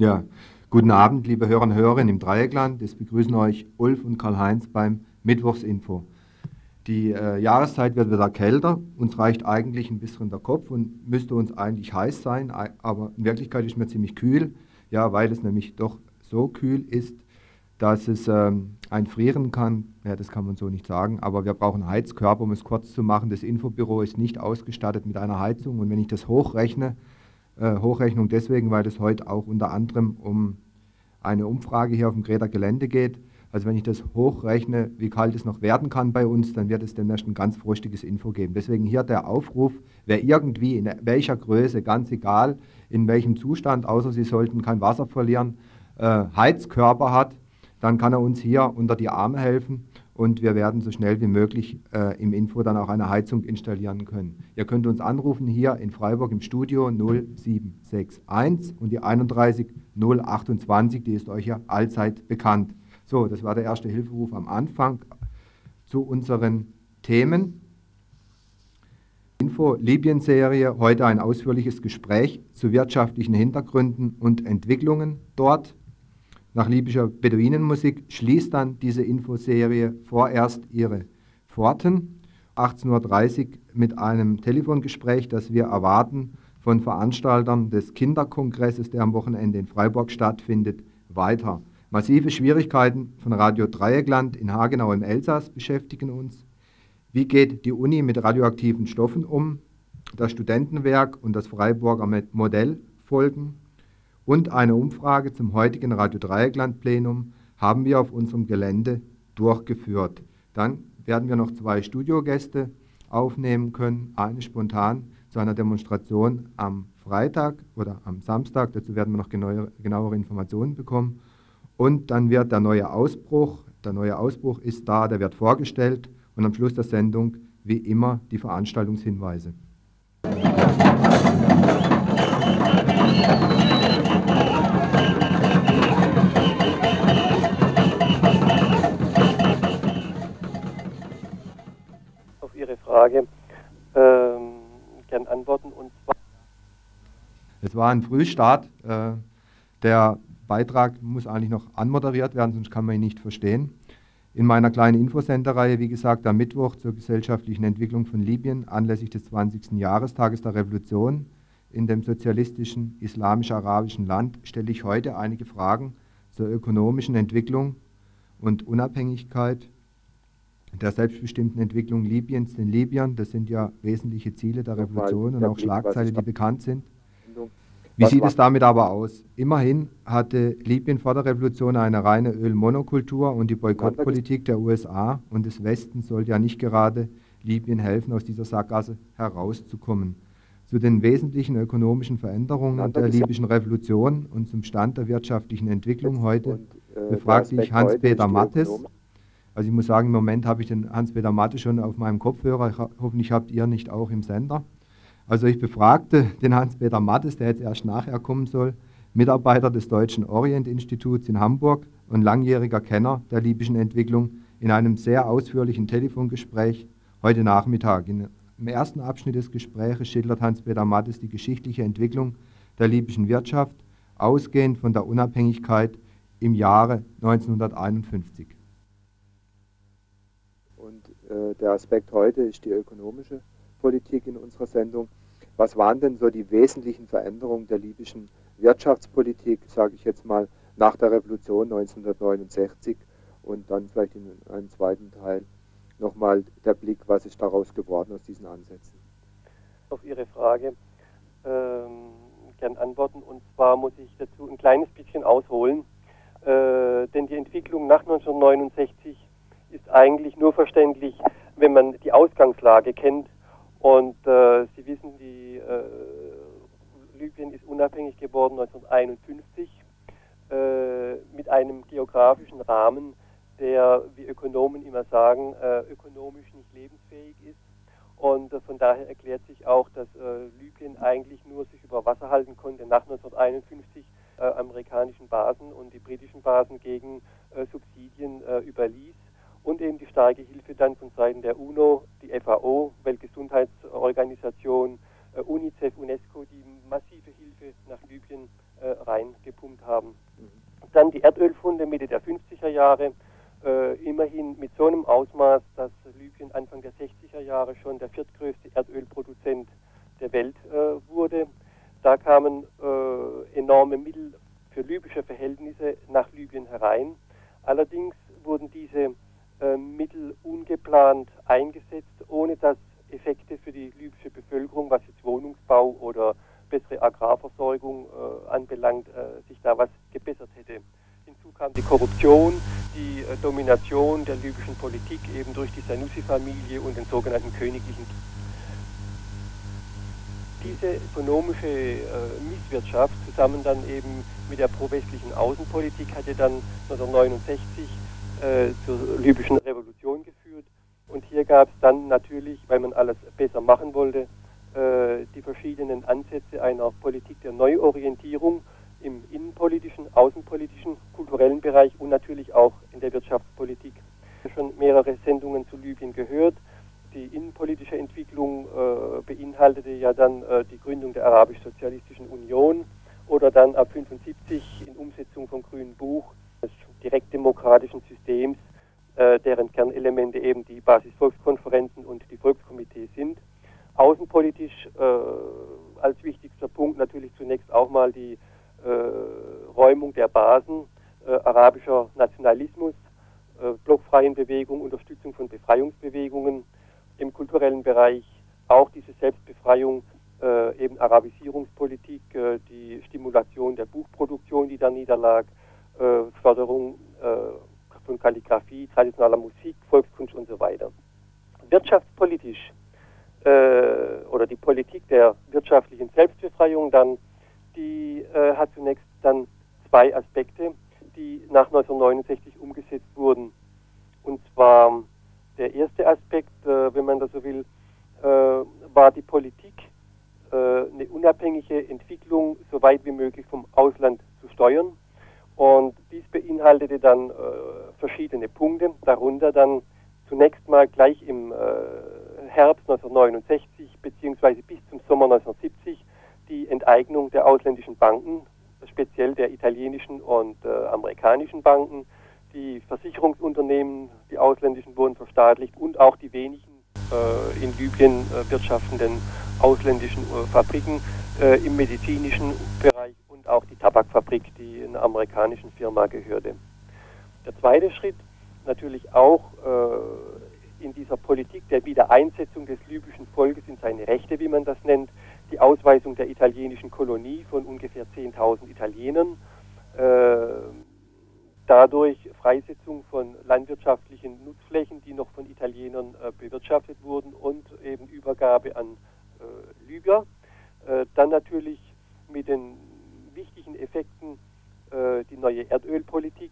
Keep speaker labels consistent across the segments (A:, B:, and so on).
A: Ja, guten Abend, liebe Hörer und Hörerinnen im Dreieckland. Es begrüßen euch Ulf und Karl-Heinz beim Mittwochsinfo. Die äh, Jahreszeit wird wieder kälter. Uns reicht eigentlich ein bisschen der Kopf und müsste uns eigentlich heiß sein, aber in Wirklichkeit ist mir ziemlich kühl. Ja, weil es nämlich doch so kühl ist, dass es ähm, einfrieren kann. Ja, das kann man so nicht sagen, aber wir brauchen Heizkörper, um es kurz zu machen. Das Infobüro ist nicht ausgestattet mit einer Heizung und wenn ich das hochrechne, Hochrechnung deswegen, weil es heute auch unter anderem um eine Umfrage hier auf dem Greta Gelände geht. Also wenn ich das hochrechne, wie kalt es noch werden kann bei uns, dann wird es demnächst ein ganz fruchtiges Info geben. Deswegen hier der Aufruf, wer irgendwie in welcher Größe, ganz egal in welchem Zustand, außer Sie sollten kein Wasser verlieren, äh, Heizkörper hat, dann kann er uns hier unter die Arme helfen und wir werden so schnell wie möglich äh, im Info dann auch eine Heizung installieren können. Ihr könnt uns anrufen hier in Freiburg im Studio 0761 und die 31 028, die ist euch ja allzeit bekannt. So, das war der erste Hilferuf am Anfang zu unseren Themen. Info Libyen-Serie, heute ein ausführliches Gespräch zu wirtschaftlichen Hintergründen und Entwicklungen dort nach libyscher Beduinenmusik schließt dann diese Infoserie vorerst ihre Pforten. 18.30 Uhr mit einem Telefongespräch, das wir erwarten von Veranstaltern des Kinderkongresses, der am Wochenende in Freiburg stattfindet, weiter. Massive Schwierigkeiten von Radio Dreieckland in Hagenau im Elsass beschäftigen uns. Wie geht die Uni mit radioaktiven Stoffen um? Das Studentenwerk und das Freiburger Modell folgen und eine Umfrage zum heutigen Radio Dreieckland Plenum haben wir auf unserem Gelände durchgeführt. Dann werden wir noch zwei Studiogäste aufnehmen können, eine spontan zu einer Demonstration am Freitag oder am Samstag, dazu werden wir noch genauere, genauere Informationen bekommen. Und dann wird der neue Ausbruch, der neue Ausbruch ist da, der wird vorgestellt und am Schluss der Sendung wie immer die Veranstaltungshinweise.
B: Frage ähm, gern antworten. Und zwar
A: es war ein Frühstart. Äh, der Beitrag muss eigentlich noch anmoderiert werden, sonst kann man ihn nicht verstehen. In meiner kleinen Infosenderreihe, wie gesagt, am Mittwoch zur gesellschaftlichen Entwicklung von Libyen anlässlich des 20. Jahrestages der Revolution in dem sozialistischen islamisch-arabischen Land stelle ich heute einige Fragen zur ökonomischen Entwicklung und Unabhängigkeit der selbstbestimmten Entwicklung Libyens, den Libyern. Das sind ja wesentliche Ziele der Revolution und auch Schlagzeilen, die bekannt sind. Wie sieht es damit aber aus? Immerhin hatte Libyen vor der Revolution eine reine Ölmonokultur und die Boykottpolitik der USA und des Westens soll ja nicht gerade Libyen helfen, aus dieser Sackgasse herauszukommen. Zu den wesentlichen ökonomischen Veränderungen der libyschen Revolution und zum Stand der wirtschaftlichen Entwicklung heute äh, befragte ich Hans-Peter Mattes, also ich muss sagen, im Moment habe ich den Hans-Peter Matte schon auf meinem Kopfhörer. Ich, hoffentlich habt ihr nicht auch im Sender. Also ich befragte den Hans-Peter Mattes, der jetzt erst nachher kommen soll, Mitarbeiter des Deutschen Orient-Instituts in Hamburg und langjähriger Kenner der libyschen Entwicklung, in einem sehr ausführlichen Telefongespräch heute Nachmittag. Im ersten Abschnitt des Gesprächs schildert Hans-Peter Mattes die geschichtliche Entwicklung der libyschen Wirtschaft, ausgehend von der Unabhängigkeit im Jahre 1951.
C: Äh, der Aspekt heute ist die ökonomische Politik in unserer Sendung. Was waren denn so die wesentlichen Veränderungen der libyschen Wirtschaftspolitik, sage ich jetzt mal, nach der Revolution 1969 und dann vielleicht in einem zweiten Teil nochmal der Blick, was ist daraus geworden aus diesen Ansätzen?
B: Auf Ihre Frage ähm, gern antworten und zwar muss ich dazu ein kleines bisschen ausholen, äh, denn die Entwicklung nach 1969 ist eigentlich nur verständlich, wenn man die Ausgangslage kennt. Und äh, Sie wissen, die äh, Libyen ist unabhängig geworden 1951 äh, mit einem geografischen Rahmen, der, wie Ökonomen immer sagen, äh, ökonomisch nicht lebensfähig ist. Und äh, von daher erklärt sich auch, dass äh, Libyen eigentlich nur sich über Wasser halten konnte nach 1951 amerikanischen Basen und die britischen Basen gegen Subsidien überließ und eben die starke Hilfe dann von Seiten der UNO, die FAO, Weltgesundheitsorganisation, äh, UNICEF, UNESCO, die massive Hilfe nach Libyen äh, reingepumpt haben. Mhm. Dann die Erdölfunde Mitte der 50er Jahre, äh, immerhin mit so einem Ausmaß, dass Libyen Anfang der 60er Jahre schon der viertgrößte Erdölproduzent der Welt äh, wurde. Da kamen äh, enorme Mittel für libysche Verhältnisse nach Libyen herein. Allerdings wurden diese äh, Mittel ungeplant eingesetzt, ohne dass Effekte für die libysche Bevölkerung, was jetzt Wohnungsbau oder bessere Agrarversorgung äh, anbelangt, äh, sich da was gebessert hätte. Hinzu kam die Korruption, die äh, Domination der libyschen Politik eben durch die Sanusi-Familie und den sogenannten königlichen. Diese ökonomische äh, Misswirtschaft zusammen dann eben mit der pro-westlichen Außenpolitik hatte dann 1969 äh, zur libyschen Revolution geführt. Und hier gab es dann natürlich, weil man alles besser machen wollte, äh, die verschiedenen Ansätze einer Politik der Neuorientierung im innenpolitischen, außenpolitischen, kulturellen Bereich und natürlich auch in der Wirtschaftspolitik. Schon mehrere Sendungen zu Libyen gehört. Die innenpolitische Entwicklung äh, beinhaltete ja dann äh, die Gründung der Arabisch-Sozialistischen Union oder dann ab 1975 in Umsetzung vom Grünen Buch direktdemokratischen Systems, äh, deren Kernelemente eben die Basisvolkskonferenzen und die Volkskomitees sind. Außenpolitisch äh, als wichtigster Punkt natürlich zunächst auch mal die äh, Räumung der Basen äh, arabischer Nationalismus, äh, blockfreien Bewegung, Unterstützung von Befreiungsbewegungen im kulturellen Bereich, auch diese Selbstbefreiung, äh, eben Arabisierungspolitik, äh, die Stimulation der Buchproduktion, die da niederlag, Förderung von Kalligrafie, traditioneller Musik, Volkskunst und so weiter. Wirtschaftspolitisch äh, oder die Politik der wirtschaftlichen Selbstbefreiung dann, die äh, hat zunächst dann zwei Aspekte, die nach 1969 umgesetzt wurden. Und zwar der erste Aspekt, äh, wenn man das so will, äh, war die Politik, äh, eine unabhängige Entwicklung so weit wie möglich vom Ausland zu steuern. Beinhaltete dann äh, verschiedene Punkte, darunter dann zunächst mal gleich im Herbst 1969 beziehungsweise bis zum Sommer 1970 die Enteignung der ausländischen Banken, speziell der italienischen und äh, amerikanischen Banken. Die Versicherungsunternehmen, die ausländischen, wurden verstaatlicht und auch die wenigen äh, in Libyen äh, wirtschaftenden ausländischen äh, Fabriken äh, im medizinischen Bereich und auch die Tabakfabrik, die einer amerikanischen Firma gehörte. Der zweite Schritt natürlich auch äh, in dieser Politik der Wiedereinsetzung des libyschen Volkes in seine Rechte, wie man das nennt, die Ausweisung der italienischen Kolonie von ungefähr 10.000 Italienern, äh, dadurch Freisetzung von landwirtschaftlichen Nutzflächen, die noch von Italienern äh, bewirtschaftet wurden und eben Übergabe an äh, Libyer. Äh, dann natürlich mit den wichtigen Effekten äh, die neue Erdölpolitik,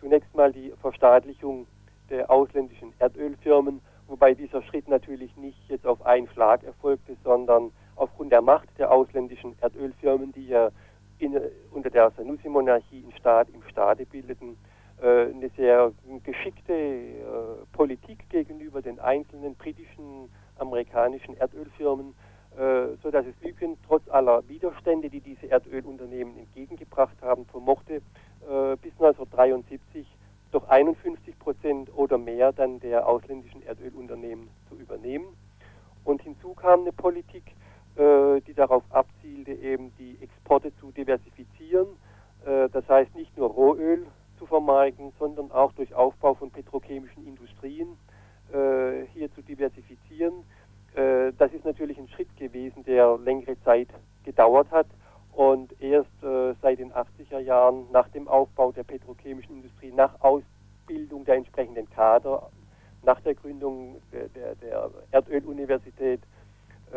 B: zunächst mal die Verstaatlichung der ausländischen Erdölfirmen, wobei dieser Schritt natürlich nicht jetzt auf einen Schlag erfolgte, sondern aufgrund der Macht der ausländischen Erdölfirmen, die ja in, unter der Sanusi-Monarchie im Staat, im Staate bildeten, äh, eine sehr geschickte äh, Politik gegenüber den einzelnen britischen, amerikanischen Erdölfirmen, äh, so dass es Libyen trotz aller Widerstände, die diese Erdölunternehmen entgegengebracht haben, vermochte, äh, bis 1973 doch 51 Prozent oder mehr dann der ausländischen Erdölunternehmen zu übernehmen. Und hinzu kam eine Politik, äh, die darauf abzielte, eben die Exporte zu diversifizieren. Äh, das heißt nicht nur Rohöl zu vermarkten, sondern auch durch Aufbau von petrochemischen Industrien äh, hier zu diversifizieren. Äh, das ist natürlich ein Schritt gewesen, der längere Zeit gedauert hat und erst äh, seit den 80er Jahren nach dem Aufbau der petrochemischen Industrie, nach Ausbildung der entsprechenden Kader, nach der Gründung der, der, der Erdöluniversität äh,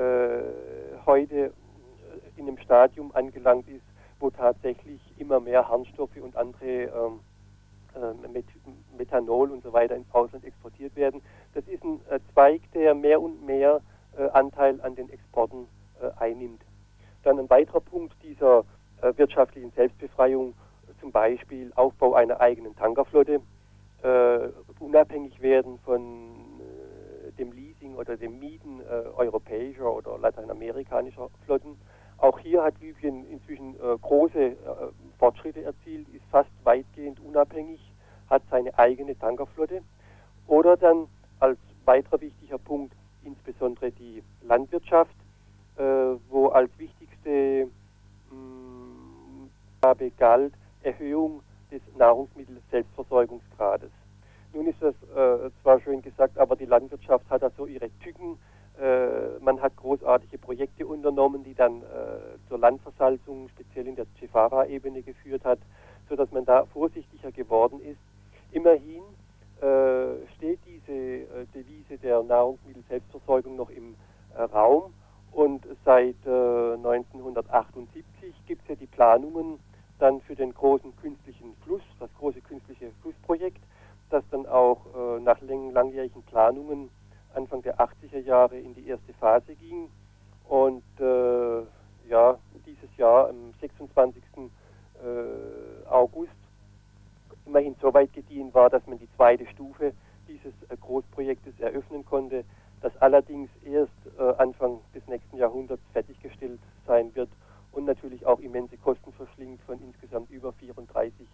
B: heute äh, in einem Stadium angelangt ist, wo tatsächlich immer mehr Harnstoffe und andere ähm, äh, Met Methanol und so weiter ins Ausland exportiert werden. Das ist ein äh, Zweig, der mehr und mehr äh, Anteil an den Exporten äh, einnimmt. Dann ein weiterer Punkt dieser äh, wirtschaftlichen Selbstbefreiung, zum Beispiel Aufbau einer eigenen Tankerflotte, äh, unabhängig werden von äh, dem Leasing oder dem Mieten äh, europäischer oder lateinamerikanischer Flotten. auch hier hat Libyen inzwischen äh, große äh, Fortschritte erzielt, ist fast weitgehend unabhängig, hat seine eigene Tankerflotte. Oder dann als weiterer wichtiger Punkt insbesondere die Landwirtschaft, äh, wo als wichtigste mh, mm, galt Erhöhung des Nahrungsmittel-Selbstversorgungsgrades. Nun ist das äh, zwar schön gesagt, aber die Landwirtschaft hat da so ihre Tücken. Äh, man hat großartige Projekte unternommen, die dann äh, zur Landversalzung, speziell in der Cefara-Ebene geführt hat, sodass man da vorsichtiger geworden ist. Immerhin äh, steht diese äh, Devise der Nahrungsmittel-Selbstversorgung noch im äh, Raum und seit 1978 gibt es ja die Planungen dann für den großen künstlichen Fluss, das große künstliche Flussprojekt, das dann auch äh, nach langjährigen Planungen Anfang der 80er Jahre in die erste Phase ging. Und äh, ja, dieses Jahr am 26. Äh, August immerhin so weit gediehen war, dass man die zweite Stufe dieses äh, Großprojektes eröffnen konnte, das allerdings erst äh, Anfang des nächsten Jahrhunderts fertiggestellt sein wird und natürlich auch immense Kosten verschlingt von insgesamt über 34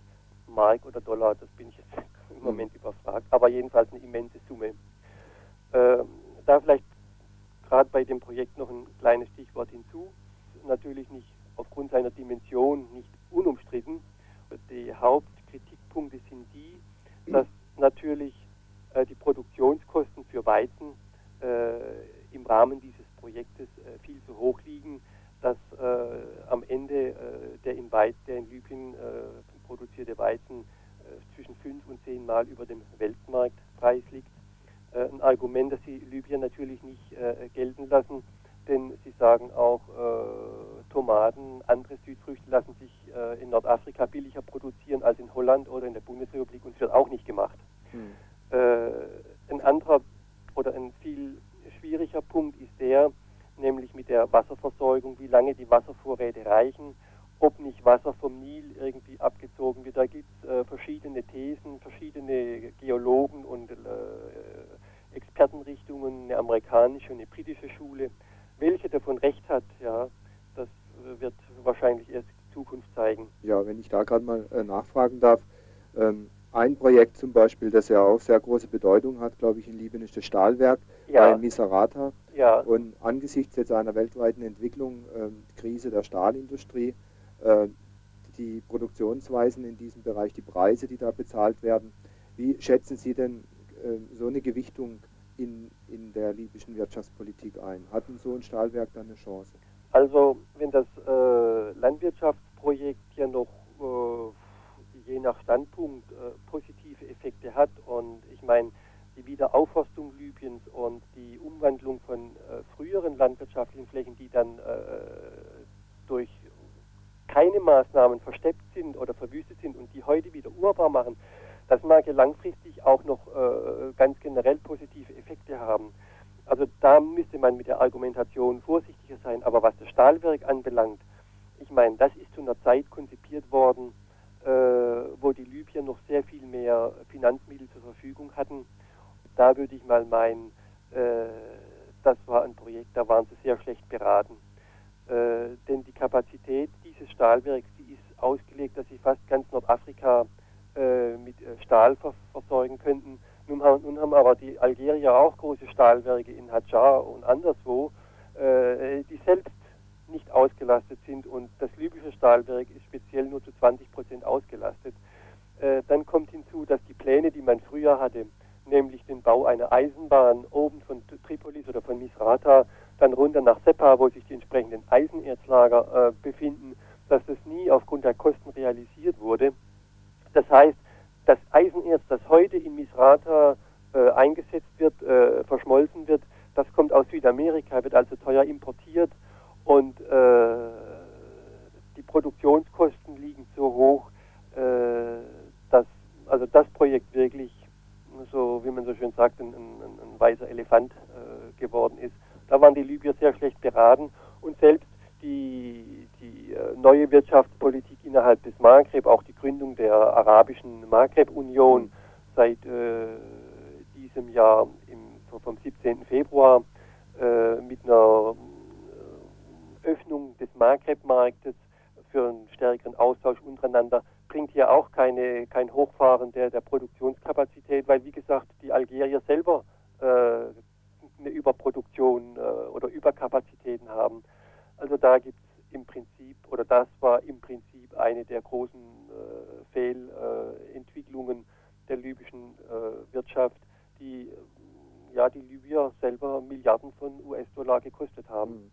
B: Mark oder Dollar, das bin ich jetzt im Moment mhm. überfragt, aber jedenfalls eine immense Summe. Ähm, da vielleicht gerade bei dem Projekt noch ein kleines Stichwort hinzu. Natürlich nicht aufgrund seiner Dimension nicht unumstritten. Die Hauptkritikpunkte sind die, dass natürlich äh, die Produktionskosten für Weizen äh, im Rahmen dieses Projektes äh, viel zu hoch liegen dass äh, am Ende äh, der, in Weiz, der in Libyen äh, produzierte Weizen äh, zwischen fünf und zehn Mal über dem Weltmarktpreis liegt. Äh, ein Argument, das die Libyer natürlich nicht äh, gelten lassen, denn sie sagen auch, Tomaten, andere Südfrüchte lassen sich in Nordafrika billiger produzieren als in Holland oder in der Bundesrepublik und es wird auch nicht gemacht. Hm. ein anderer oder ein viel schwieriger Punkt ist der, nämlich mit der Wasserversorgung, wie lange die Wasservorräte reichen, ob nicht Wasser vom Nil irgendwie abgezogen wird. Da gibt es äh, verschiedene Thesen, verschiedene Geologen und äh, Expertenrichtungen, eine amerikanische und eine britische Schule. Welche davon recht hat, ja, das wird wahrscheinlich erst die Zukunft zeigen.
C: Ja, wenn ich da gerade mal äh, nachfragen darf, ähm, ein Projekt zum Beispiel, das ja auch sehr große Bedeutung hat, glaube ich, in Libyen ist das Stahlwerk ja. bei Miserata. Ja. Und angesichts jetzt einer weltweiten Entwicklung, äh, Krise der Stahlindustrie, äh, die Produktionsweisen in diesem Bereich, die Preise, die da bezahlt werden, wie schätzen Sie denn äh, so eine Gewichtung in, in der libyschen Wirtschaftspolitik ein? Hat so ein Stahlwerk dann eine Chance?
B: Also wenn das äh, Landwirtschaftsprojekt ja noch äh, je nach Standpunkt äh, positive Effekte hat und ich meine, die Wiederaufforstung Libyens und die Umwandlung von äh, früheren landwirtschaftlichen Flächen, die dann äh, durch keine Maßnahmen versteppt sind oder verwüstet sind und die heute wieder urbar machen, das mag ja langfristig auch noch äh, ganz generell positive Effekte haben. Also da müsste man mit der Argumentation vorsichtiger sein. Aber was das Stahlwerk anbelangt, ich meine, das ist zu einer Zeit konzipiert worden, wo die Libyer noch sehr viel mehr Finanzmittel zur Verfügung hatten da würde ich mal meinen, äh, das war ein Projekt, da waren sie sehr schlecht beraten. Äh, denn die Kapazität dieses Stahlwerks, die ist ausgelegt, dass sie fast ganz Nordafrika äh, mit äh, Stahl ver versorgen könnten. Nun haben, nun haben, aber die Algerier auch große Stahlwerke in Hadjar und anderswo, äh, die selbst nicht ausgelastet sind und das libysche Stahlwerk ist speziell nur zu 20 Prozent ausgelastet. Äh, dann kommt hinzu, dass die Pläne, die man früher hatte, nämlich den Bau einer Eisenbahn oben von Tripolis oder von Misrata dann runter nach Seppa, wo sich die entsprechenden Eisenerzlager äh, befinden, dass das nie aufgrund der Kosten realisiert wurde. Das heißt, das Eisenerz, das heute in Misrata äh, eingesetzt wird, äh, verschmolzen wird, das kommt aus Südamerika, wird also teuer importiert und äh, die Produktionskosten liegen so hoch, äh, dass also das Projekt wirklich so wie man so schön sagt, ein, ein, ein weißer Elefant äh, geworden ist. Da waren die Libyer sehr schlecht beraten und selbst die, die äh, neue Wirtschaftspolitik innerhalb des Maghreb, auch die Gründung der arabischen Maghreb-Union seit äh, diesem Jahr im, vom 17. Februar äh, mit einer Öffnung des Maghreb-Marktes für einen stärkeren Austausch untereinander bringt hier auch keine, kein Hochfahren der, der Produktionskapazität, weil wie gesagt die Algerier selber äh, eine Überproduktion äh, oder Überkapazitäten haben. Also da gibt es im Prinzip, oder das war im Prinzip eine der großen äh, Fehlentwicklungen der libyschen äh, Wirtschaft, die ja die Libyer selber Milliarden von US-Dollar gekostet haben. Mhm.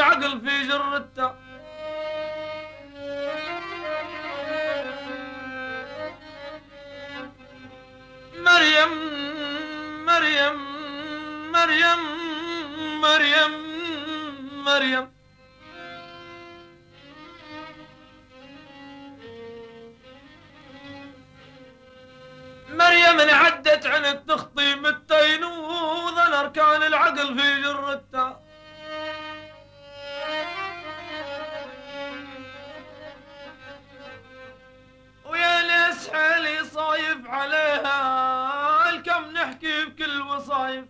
D: العقل في جرته مريم مريم مريم مريم مريم. مريم انعدت عن التخطيب التينوذ الأركان العقل في جرتها مسحلي صايف عليها الكم نحكي بكل وصايف.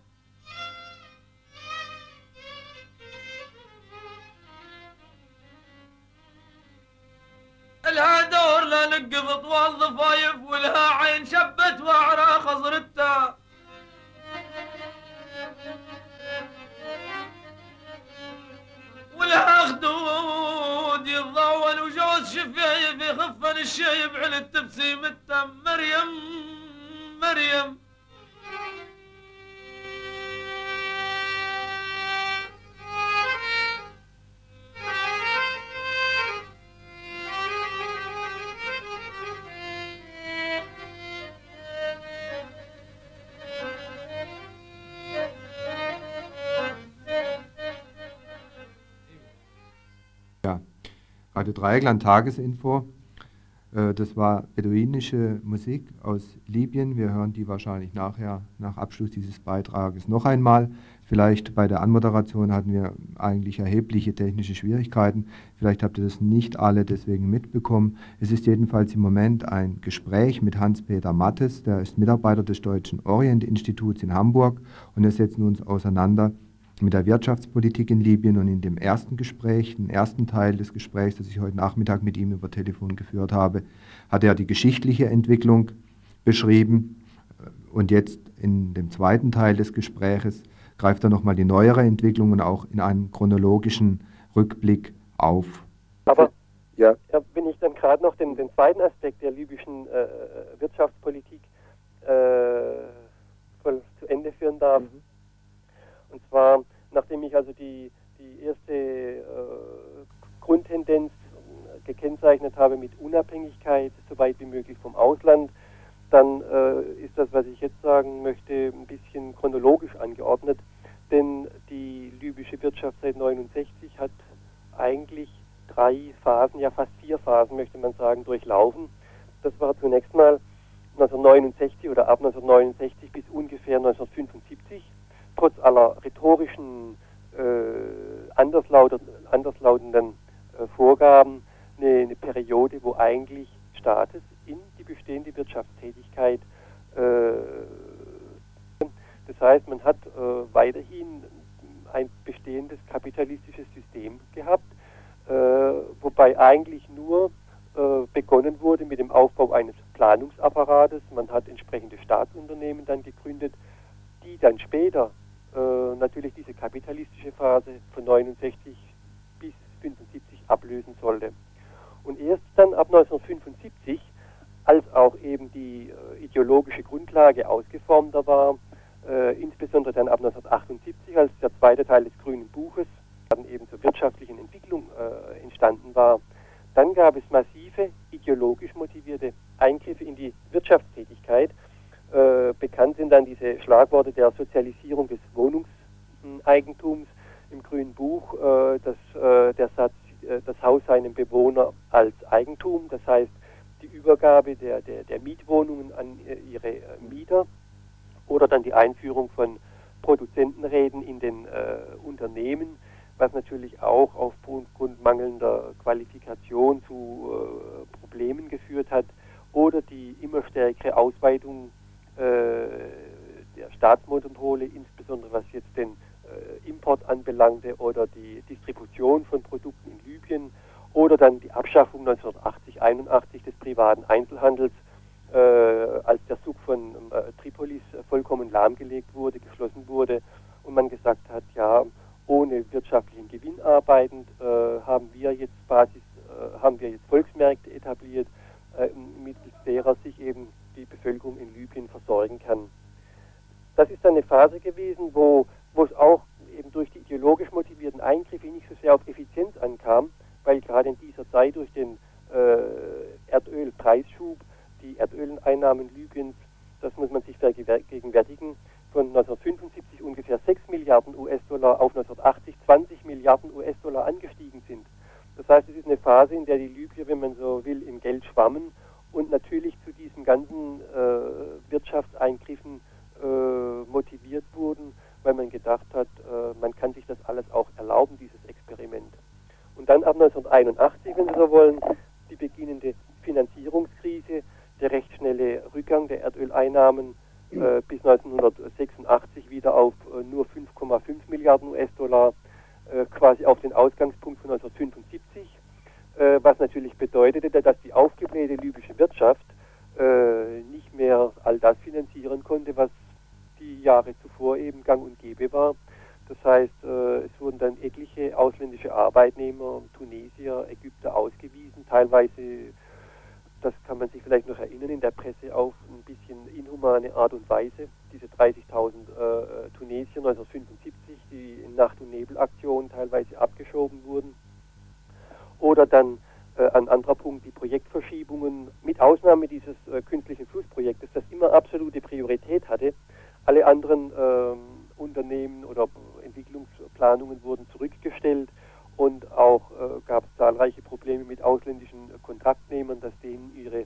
D: الها دور لا نقبط والضفايف ولها عين شبت وعرى خزرتها والاخ دود يتضاول وجوز شفايف يخفن الشايب على التبسيم التام. مريم مريم.
A: Radio Dreieckland Tagesinfo. Äh, das war beduinische Musik aus Libyen. Wir hören die wahrscheinlich nachher, nach Abschluss dieses Beitrages, noch einmal. Vielleicht bei der Anmoderation hatten wir eigentlich erhebliche technische Schwierigkeiten. Vielleicht habt ihr das nicht alle deswegen mitbekommen. Es ist jedenfalls im Moment ein Gespräch mit Hans-Peter Mattes, der ist Mitarbeiter des Deutschen Orient-Instituts in Hamburg und wir setzen uns auseinander mit der Wirtschaftspolitik in Libyen und in dem ersten Gespräch, den ersten Teil des Gesprächs, das ich heute Nachmittag mit ihm über Telefon geführt habe, hat er die geschichtliche Entwicklung beschrieben und jetzt in dem zweiten Teil des Gespräches greift er nochmal die neuere Entwicklung und auch in einem chronologischen Rückblick auf.
B: Aber ja. ja wenn ich dann gerade noch den, den, zweiten Aspekt der libyschen äh, Wirtschaftspolitik äh, voll zu Ende führen darf, mhm. Und zwar nachdem ich also die, die erste äh, Grundtendenz gekennzeichnet habe mit Unabhängigkeit, so weit wie möglich vom Ausland, dann äh, ist das, was ich jetzt sagen möchte, ein bisschen chronologisch angeordnet. Denn die libysche Wirtschaft seit 1969 hat eigentlich drei Phasen, ja fast vier Phasen, möchte man sagen, durchlaufen. Das war zunächst mal 1969 oder ab 1969 bis ungefähr 1975 trotz aller rhetorischen, äh, anderslautenden, äh, Vorgaben eine, eine, Periode, wo eigentlich Staates in die bestehende Wirtschaftstätigkeit äh, das heißt, man hat äh, weiterhin ein bestehendes kapitalistisches System gehabt, äh, wobei eigentlich nur äh, begonnen wurde mit dem Aufbau eines Planungsapparates. Man hat entsprechende Staatsunternehmen dann gegründet, die dann später äh, natürlich diese kapitalistische Phase von 69 bis 75 ablösen sollte. Und erst dann ab 1975, als auch eben die äh, ideologische Grundlage ausgeformter war, äh, insbesondere dann ab 1978, als der zweite Teil des Grünen Buches dann eben zur wirtschaftlichen Entwicklung äh, entstanden war. Dann gab es massive ideologisch motivierte Eingriffe in die Wirtschaftstätigkeit. Äh, bekannt sind dann diese Schlagworte der Sozialisierung des Wohnungseigentums im Grünen Buch, äh, dass äh, der Satz, äh, das Haus seinem Bewohner als Eigentum, das heißt die Übergabe der, der, der Mietwohnungen an äh, ihre Mieter oder dann die Einführung von Produzentenräten in den Unternehmen was natürlich auch aufgrund mangelnder Qualifikation zu Problemen geführt hat, oder die immer stärkere Ausweitung der Staatsmonopole, insbesondere was jetzt den äh, Import anbelangte oder die Distribution von Produkten in Libyen oder dann die Abschaffung 1980, 81 des privaten Einzelhandels, äh, als der Zug von äh, Tripolis vollkommen lahmgelegt wurde, geschlossen wurde und man gesagt hat, ja, ohne wirtschaftlichen Gewinn arbeitend, äh, haben wir jetzt Basis, äh, haben wir jetzt Volksmärkte etabliert, äh, mittels derer sich eben die Bevölkerung in Libyen versorgen kann. Das ist eine Phase gewesen, wo, es auch eben durch die ideologisch motivierten Eingriffe nicht so sehr auf Effizienz ankam, weil gerade in dieser Zeit durch den äh, Erdölpreisschub die Erdöleinnahmen Libyens, das muss man sich vergegenwärtigen, von 1975 ungefähr 6 Milliarden US-Dollar auf 1980 20 Milliarden US-Dollar angestiegen sind. Das heißt, es ist eine Phase, in der die Libyer, wenn man so will, im Geld schwammen und natürlich zu diesen ganzen äh, Wirtschaftseingriffen äh, motiviert wurden, weil man gedacht hat, äh, man kann sich das alles auch erlauben, dieses Experiment. Und dann ab 1981, wenn Sie so wollen, die beginnende Finanzierungskrise, der recht schnelle Rückgang der Erdöleinnahmen äh, bis 1986 wieder auf äh, nur 5,5 Milliarden US-Dollar, äh, quasi auf den Ausgangspunkt von 1975, äh, was natürlich bedeutete, dass die aufgeblähte libysche Wirtschaft äh, nicht mehr all das finanzieren konnte, was die Jahre zuvor eben gang und gäbe war. Das heißt, äh, es wurden dann etliche ausländische Arbeitnehmer, Tunesier, Ägypter ausgewiesen, teilweise das kann man sich vielleicht noch erinnern, in der Presse auf ein bisschen inhumane Art und Weise. Diese 30.000 äh, Tunesier 1975, die in Nacht- und Nebelaktionen teilweise abgeschoben wurden. Oder dann äh, ein anderer Punkt, die Projektverschiebungen, mit Ausnahme dieses äh, künstlichen Flussprojektes, das immer absolute Priorität hatte. Alle anderen ähm, Unternehmen oder Entwicklungsplanungen wurden zurückgestellt und auch äh, gab es zahlreiche Probleme mit ausländischen äh, Kontraktnehmern, dass denen ihre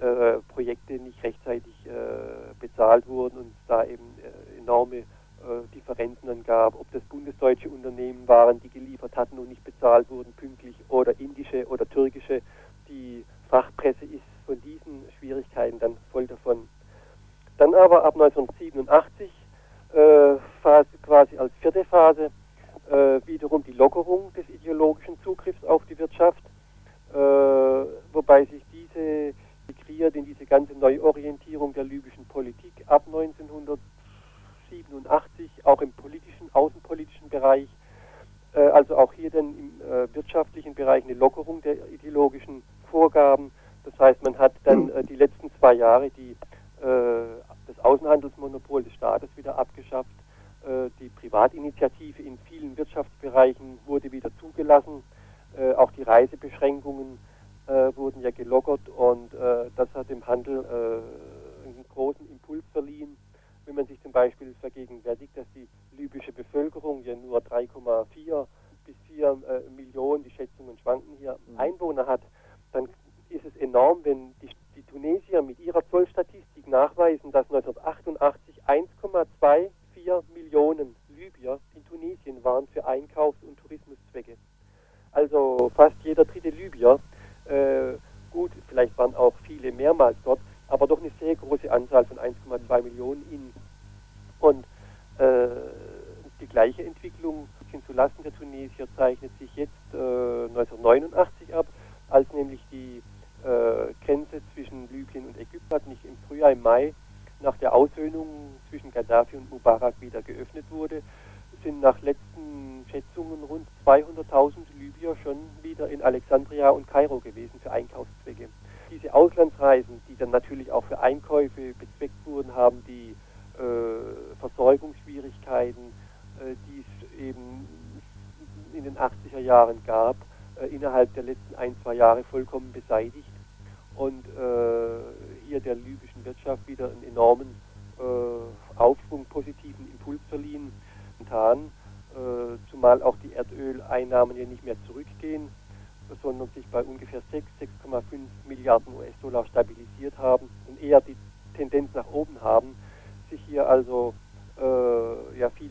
B: äh, Projekte nicht rechtzeitig äh, bezahlt wurden und da eben äh, enorme äh, Differenzen dann gab, ob das bundesdeutsche Unternehmen waren, die geliefert hatten und nicht bezahlt wurden pünktlich oder indische oder türkische. Die Fachpresse ist von diesen Schwierigkeiten dann voll davon. Dann aber ab 1987 Phase, quasi als vierte Phase äh, wiederum die Lockerung des ideologischen Zugriffs auf die Wirtschaft, äh, wobei sich diese integriert in diese ganze Neuorientierung der libyschen Politik ab 1987, auch im politischen, außenpolitischen Bereich, äh, also auch hier dann im äh, wirtschaftlichen Bereich eine Lockerung der ideologischen Vorgaben. Das heißt, man hat dann äh, die letzten zwei Jahre die, äh, das Außenhandelsmonopol des Staates wieder abgeschafft äh, die Privatinitiative in vielen Wirtschaftsbereichen wurde wieder zugelassen. Auch die Reisebeschränkungen wurden ja gelockert und das hat dem Handel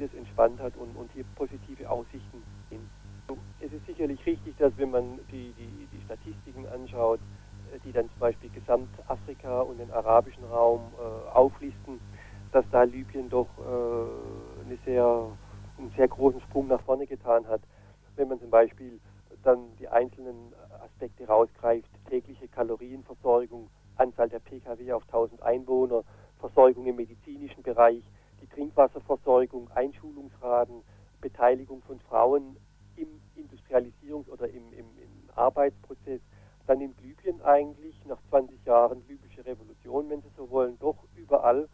B: vieles entspannt hat und, und hier positive Aussichten sehen. Es ist sicherlich richtig, dass wenn man die, die, die Statistiken anschaut, äh, die dann zum Beispiel Gesamtafrika und den arabischen Raum äh, auflisten, dass da Libyen doch äh, eine sehr, einen sehr großen Sprung nach vorne getan hat. Wenn man zum Beispiel dann die einzelnen Aspekte rausgreift, tägliche Kalorienversorgung, Anzahl der Pkw auf 1000 Einwohner, Versorgung im medizinischen Bereich, die Trinkwasserversorgung, Einschulungsraten, Beteiligung von Frauen im Industrialisierungs- oder im, im, im Arbeitsprozess, dann in Libyen eigentlich nach 20 Jahren libysche Revolution, wenn Sie so wollen, doch überall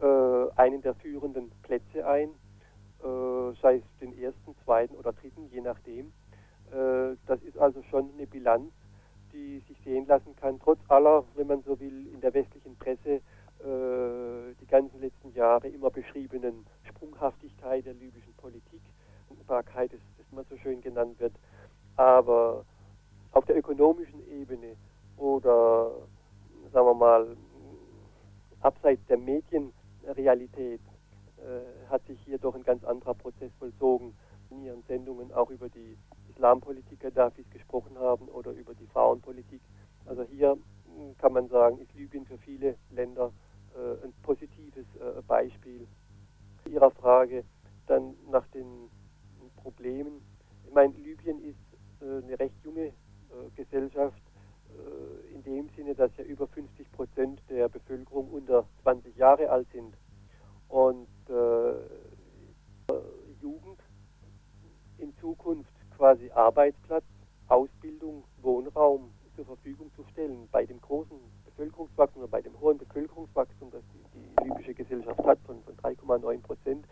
B: äh, einen der führenden Plätze ein, äh, sei es den ersten, zweiten oder dritten, je nachdem. Äh, das ist also schon eine Bilanz, die sich sehen lassen kann, trotz aller, wenn man so will, in der westlichen Presse die ganzen letzten Jahre immer beschriebenen Sprunghaftigkeit der libyschen Politik, Unbarkeit, das, das immer so schön genannt wird. Aber auf der ökonomischen Ebene oder, sagen wir mal, abseits der Medienrealität äh, hat sich hier doch ein ganz anderer Prozess vollzogen. In Ihren Sendungen auch über die Islampolitik Gaddafis gesprochen haben oder über die Frauenpolitik. Also hier hm, kann man sagen, ist Libyen für viele Länder äh, ein positives äh, Beispiel. Ihrer Frage dann nach den Problemen. Ich meine, Libyen ist äh, eine recht junge Gesellschaft in dem Sinne, dass ja über 50 Prozent der Bevölkerung unter 20 Jahre alt sind. Und äh, Jugend in Zukunft quasi Arbeitsplatz, Ausbildung, Wohnraum zur Verfügung zu stellen bei dem großen Bevölkerungswachstum oder bei dem hohen Bevölkerungswachstum, das die, die libysche Gesellschaft hat von, von 3,9 Prozent,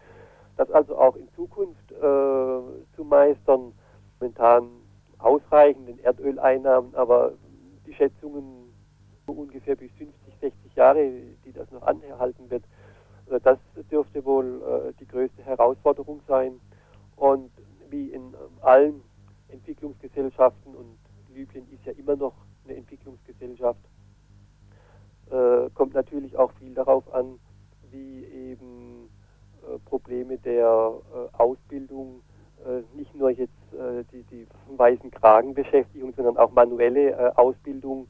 B: das also auch in Zukunft äh, zu meistern, momentan ausreichenden Erdöleinnahmen, aber die Schätzungen ungefähr bis 50, 60 Jahre, die das noch anhalten wird, also das dürfte wohl äh, die größte Herausforderung sein. Und wie in allen Entwicklungsgesellschaften und Libyen ist ja immer noch eine Entwicklungsgesellschaft, äh, kommt natürlich auch viel darauf an, wie eben äh, Probleme der äh, Ausbildung äh, nicht nur jetzt äh, die, die weißen Kragenbeschäftigung, sondern auch manuelle äh, Ausbildung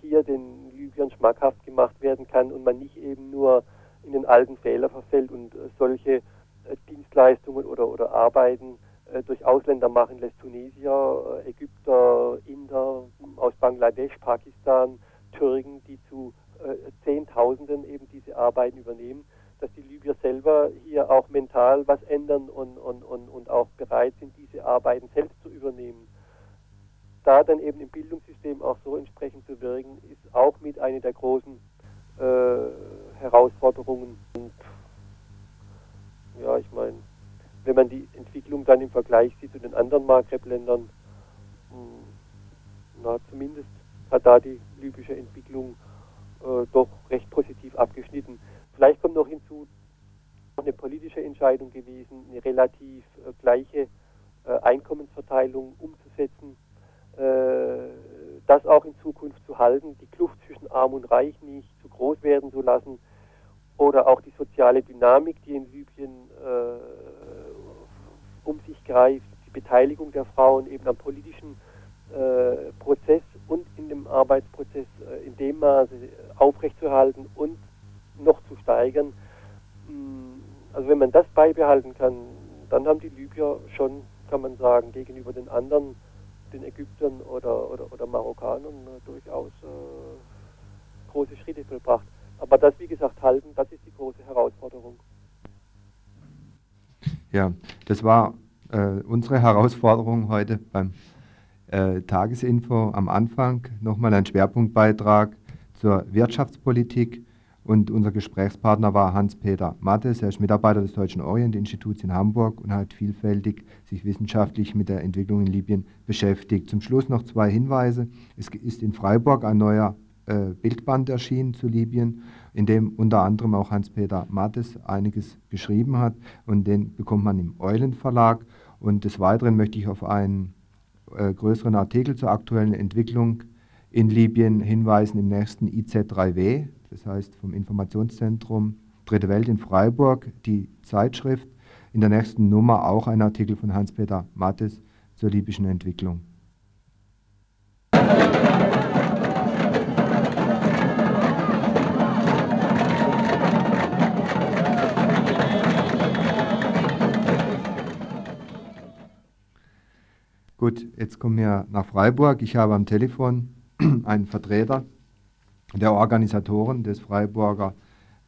B: hier den Libyern schmackhaft gemacht werden kann und man nicht eben nur in den alten Fehler verfällt und solche Dienstleistungen oder, oder Arbeiten äh, durch Ausländer machen lässt, Tunesier, äh, Ägypter, Inder aus Bangladesch, Pakistan, Türken, die zu äh, Zehntausenden eben diese Arbeiten übernehmen, dass die Libyer selber hier auch mental was ändern und, und, und, und auch bereit sind, diese Arbeiten selbst zu übernehmen. Da dann eben im Bildungssystem auch so entsprechend zu wirken, ist auch mit einer der großen den anderen Maghreb-Ländern, hm, na, zumindest hat da die libysche Entwicklung äh, doch recht positiv abgeschnitten. Vielleicht kommt noch hinzu, eine politische Entscheidung gewesen, eine relativ äh, gleiche äh, Einkommensverteilung umzusetzen, äh, das auch in Zukunft zu halten, die Kluft zwischen Arm und Reich nicht zu groß werden zu lassen oder auch die soziale Dynamik, die in Libyen äh, um sich greift, Beteiligung der Frauen eben am politischen äh, Prozess und in dem Arbeitsprozess äh, in dem Maße aufrechtzuerhalten und noch zu steigern. Mm, also wenn man das beibehalten kann, dann haben die Libyer schon, kann man sagen, gegenüber den anderen, den Ägyptern oder, oder, oder Marokkanern äh, durchaus äh, große Schritte vollbracht. Aber das, wie gesagt, halten, das ist die große Herausforderung.
A: Ja, das war äh, unsere Herausforderung heute beim äh, Tagesinfo am Anfang. Nochmal ein Schwerpunktbeitrag zur Wirtschaftspolitik Und unser Gesprächspartner war Hans-Peter Mattes. Er ist Mitarbeiter des Deutschen Orient-Instituts in Hamburg und hat vielfältig sich wissenschaftlich mit der Entwicklung in Libyen beschäftigt. Zum Schluss noch zwei Hinweise. Es ist in Freiburg ein neuer äh, Bildband erschienen zu Libyen, in dem unter anderem auch Hans-Peter Mattes einiges geschrieben hat. Und den bekommt man im Eulen Verlag. Und des Weiteren möchte ich auf einen äh, größeren Artikel zur aktuellen Entwicklung in Libyen hinweisen im nächsten IZ3W das heißt vom Informationszentrum Dritte Welt in Freiburg, die Zeitschrift. In der nächsten Nummer auch ein Artikel von Hans-Peter Mattes zur libyschen Entwicklung. Gut, jetzt kommen wir nach Freiburg. Ich habe am Telefon einen Vertreter der Organisatoren des Freiburger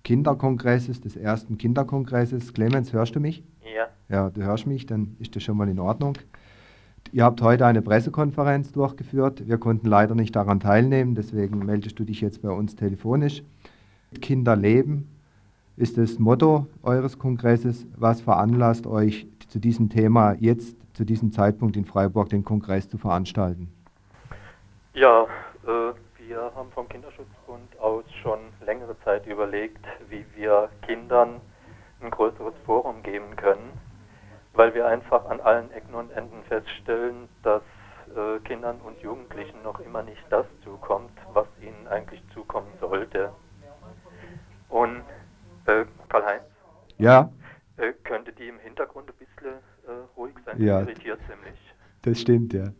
A: Kinderkongresses, des ersten Kinderkongresses. Clemens, hörst du mich?
E: Ja.
A: Ja, du hörst mich, dann ist das schon mal in Ordnung. Ihr habt heute eine Pressekonferenz durchgeführt. Wir konnten leider nicht daran teilnehmen, deswegen meldest du dich jetzt bei uns telefonisch. Kinder leben ist das Motto eures Kongresses. Was veranlasst euch zu diesem Thema jetzt, zu diesem Zeitpunkt in Freiburg, den Kongress zu veranstalten?
E: Ja, äh, wir haben vom Kinderschutzbund aus schon längere Zeit überlegt, wie wir Kindern ein größeres Forum geben können, weil wir einfach an allen Ecken und Enden feststellen, dass äh, Kindern und Jugendlichen noch immer nicht das zukommt, was ihnen eigentlich zukommen sollte. Und äh, Karl-Heinz?
A: Ja?
E: Äh, könnte die im Hintergrund ein bisschen äh, ruhig sein?
A: Ja.
E: irritiert ziemlich.
A: Das stimmt, ja.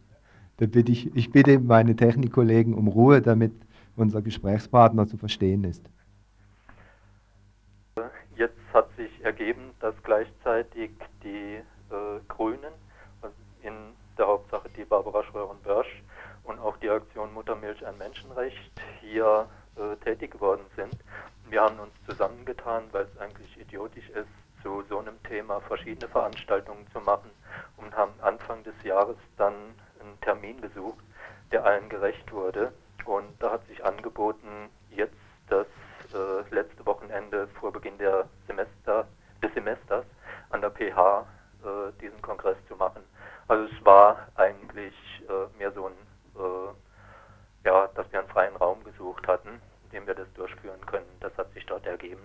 A: Da bitte ich, ich bitte meine Technikkollegen um Ruhe, damit unser Gesprächspartner zu verstehen ist.
E: Jetzt hat sich ergeben, dass gleichzeitig die äh, Grünen, in der Hauptsache die Barbara Schröeren-Börsch und auch die Aktion Muttermilch ein Menschenrecht hier äh, tätig geworden sind. Wir haben uns zusammengetan, weil es eigentlich idiotisch ist, zu so einem Thema verschiedene Veranstaltungen zu machen und haben Anfang des Jahres dann einen Termin gesucht, der allen gerecht wurde. Und da hat sich angeboten, jetzt das äh, letzte Wochenende vor Beginn der Semester, des Semesters an der PH äh, diesen Kongress zu machen. Also es war eigentlich äh, mehr so ein, äh, ja, dass wir einen freien Raum gesucht hatten, in dem wir das durchführen können. Das hat sich dort ergeben.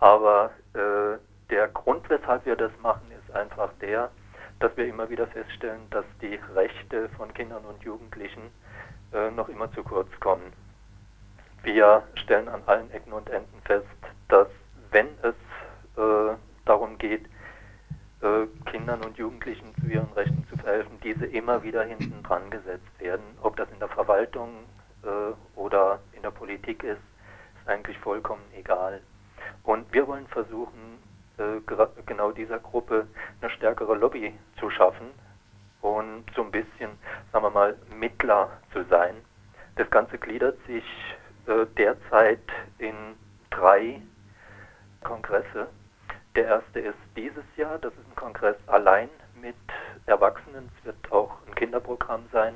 E: Aber äh, der Grund, weshalb wir das machen, ist einfach der, dass wir immer wieder feststellen, dass die Rechte von Kindern und Jugendlichen äh, noch immer zu kurz kommen. Wir stellen an allen Ecken und Enden fest, dass wenn es äh, darum geht, äh, Kindern und Jugendlichen zu ihren Rechten zu verhelfen, diese immer wieder hinten dran gesetzt werden. Ob das in der Verwaltung äh, oder in der Politik ist, ist eigentlich vollkommen egal. Und wir wollen versuchen, genau dieser Gruppe eine stärkere Lobby zu schaffen und so ein bisschen, sagen wir mal, Mittler zu sein. Das Ganze gliedert sich äh, derzeit in drei Kongresse. Der erste ist dieses Jahr, das ist ein Kongress allein mit Erwachsenen. Es wird auch ein Kinderprogramm sein,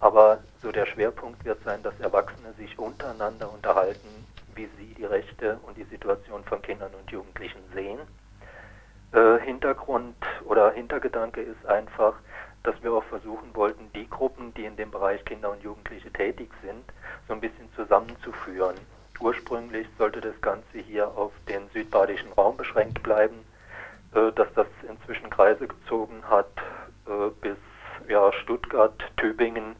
E: aber so der Schwerpunkt wird sein, dass Erwachsene sich untereinander unterhalten, wie sie die Rechte und die Situation von Kindern und Jugendlichen sehen. Äh, Hintergrund oder Hintergedanke ist einfach, dass wir auch versuchen wollten, die Gruppen, die in dem Bereich Kinder und Jugendliche tätig sind, so ein bisschen zusammenzuführen. Ursprünglich sollte das Ganze hier auf den südbadischen Raum beschränkt bleiben, äh, dass das inzwischen Kreise gezogen hat äh, bis ja, Stuttgart, Tübingen,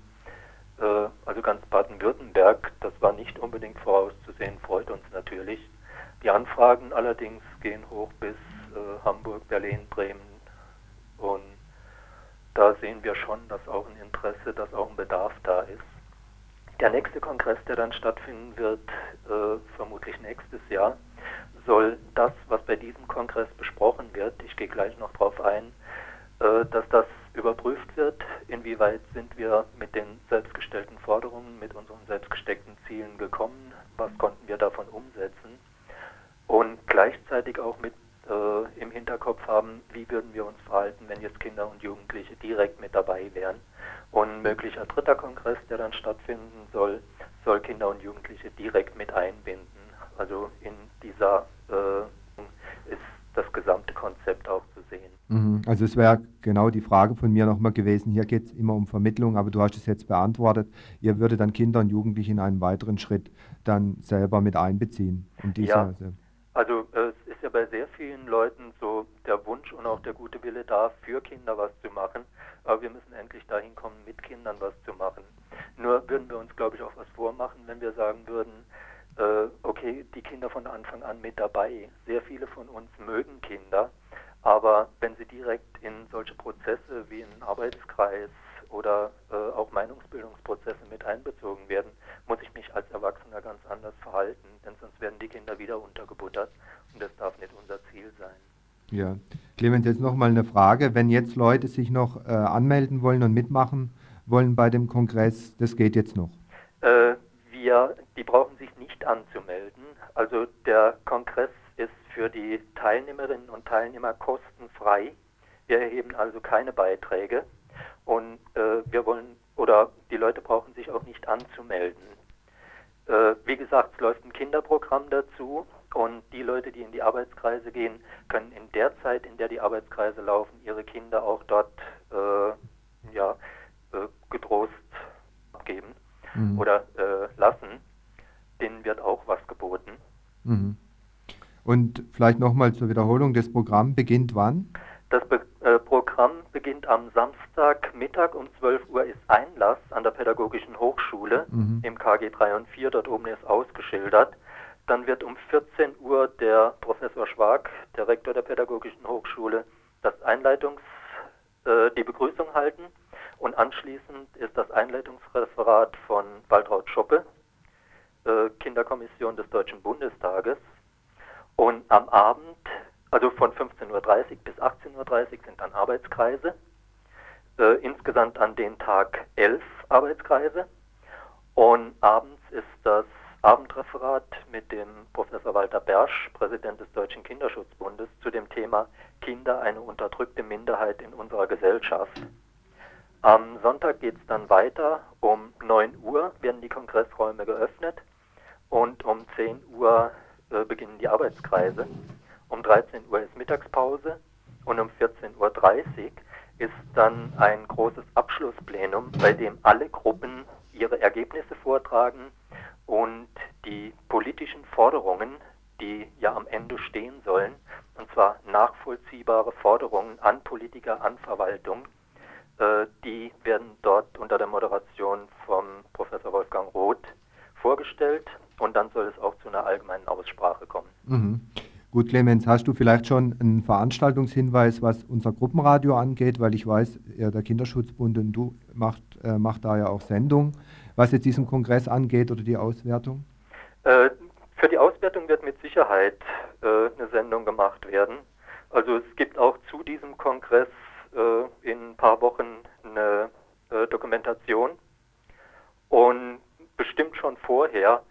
E: also ganz Baden-Württemberg. Das war nicht unbedingt vorauszusehen, freut uns natürlich. Die Anfragen allerdings gehen hoch bis äh, Hamburg, Berlin, Bremen. Und da sehen wir schon, dass auch ein Interesse, dass auch ein Bedarf da ist. Der nächste Kongress, der dann stattfinden wird, äh, vermutlich nächstes Jahr, soll das, was bei diesem Kongress besprochen wird, ich gehe gleich noch darauf ein, äh, dass das überprüft wird, inwieweit sind wir mit den selbstgestellten Forderungen, mit unseren selbstgesteckten Zielen gekommen, was konnten wir davon umsetzen und gleichzeitig auch mit äh, im Hinterkopf haben, wie würden wir uns verhalten, wenn jetzt Kinder und Jugendliche direkt mit dabei wären. Und ein möglicher dritter Kongress, der dann stattfinden soll, soll Kinder und Jugendliche direkt mit einbinden. Also in dieser äh, ist das gesamte Konzept auch.
A: Also es wäre genau die Frage von mir nochmal gewesen, hier geht es immer um Vermittlung, aber du hast es jetzt beantwortet. Ihr würdet dann Kinder und Jugendliche in einen weiteren Schritt dann selber mit einbeziehen.
E: ja, also äh, es ist ja bei sehr vielen Leuten so der Wunsch und auch der gute Wille da, für Kinder was zu machen, aber wir müssen endlich dahin kommen, mit Kindern was zu machen. Nur würden wir uns, glaube ich, auch was vormachen, wenn wir sagen würden, äh, okay, die Kinder von Anfang an mit dabei. Sehr viele von uns mögen Kinder, aber wenn sie direkt in solche Prozesse wie einen Arbeitskreis oder äh, auch Meinungsbildungsprozesse mit einbezogen werden, muss ich mich als Erwachsener ganz anders verhalten, denn sonst werden die Kinder wieder untergebuttert und das darf nicht unser Ziel sein.
A: Ja, Clemens, jetzt nochmal eine Frage. Wenn jetzt Leute sich noch äh, anmelden wollen und mitmachen wollen bei dem Kongress, das geht jetzt noch?
E: Äh, wir, die brauchen sich nicht anzumelden. Also der Kongress für die Teilnehmerinnen und Teilnehmer kostenfrei. Wir erheben also keine Beiträge und äh, wir wollen oder die Leute brauchen sich auch nicht anzumelden. Äh, wie gesagt, es läuft ein Kinderprogramm dazu und die Leute, die in die Arbeitskreise gehen, können in der Zeit, in der die Arbeitskreise laufen, ihre Kinder auch dort äh, ja, äh, getrost abgeben mhm. oder äh, lassen. Denen wird auch was geboten.
A: Mhm. Und vielleicht nochmal zur Wiederholung, das Programm beginnt wann?
E: Das Be äh, Programm beginnt am Samstagmittag um 12 Uhr ist Einlass an der Pädagogischen Hochschule mhm. im KG 3 und 4, dort oben ist ausgeschildert. Dann wird um 14 Uhr der Professor Schwag, der Rektor der Pädagogischen Hochschule, das Einleitungs, äh, die Begrüßung halten und anschließend ist das Einleitungsreferat von Waltraud Schoppe, äh, Kinderkommission des Deutschen Bundestages. Und am Abend, also von 15.30 Uhr bis 18.30 Uhr sind dann Arbeitskreise. Äh, insgesamt an den Tag elf Arbeitskreise. Und abends ist das Abendreferat mit dem Professor Walter Bersch, Präsident des Deutschen Kinderschutzbundes, zu dem Thema Kinder eine unterdrückte Minderheit in unserer Gesellschaft. Am Sonntag geht es dann weiter. Um 9 Uhr werden die Kongressräume geöffnet und um 10 Uhr äh, beginnen die Arbeitskreise. Um 13 Uhr ist Mittagspause und um 14.30 Uhr ist dann ein großes Abschlussplenum, bei dem alle Gruppen ihre Ergebnisse vortragen und die politischen Forderungen, die ja am Ende stehen sollen, und zwar nachvollziehbare Forderungen an Politiker, an Verwaltung, äh, die werden dort unter der Moderation vom Professor Wolfgang Roth vorgestellt und dann soll es auch zu einer allgemeinen Aussprache kommen.
A: Mhm. Gut, Clemens, hast du vielleicht schon einen Veranstaltungshinweis, was unser Gruppenradio angeht, weil ich weiß, ja, der Kinderschutzbund und du macht, äh, macht da ja auch Sendung, was jetzt diesen Kongress angeht oder die Auswertung?
E: Äh, für die Auswertung wird mit Sicherheit äh, eine Sendung gemacht werden. Also es gibt auch zu diesem Kongress äh, in ein paar Wochen eine äh, Dokumentation und bestimmt schon vorher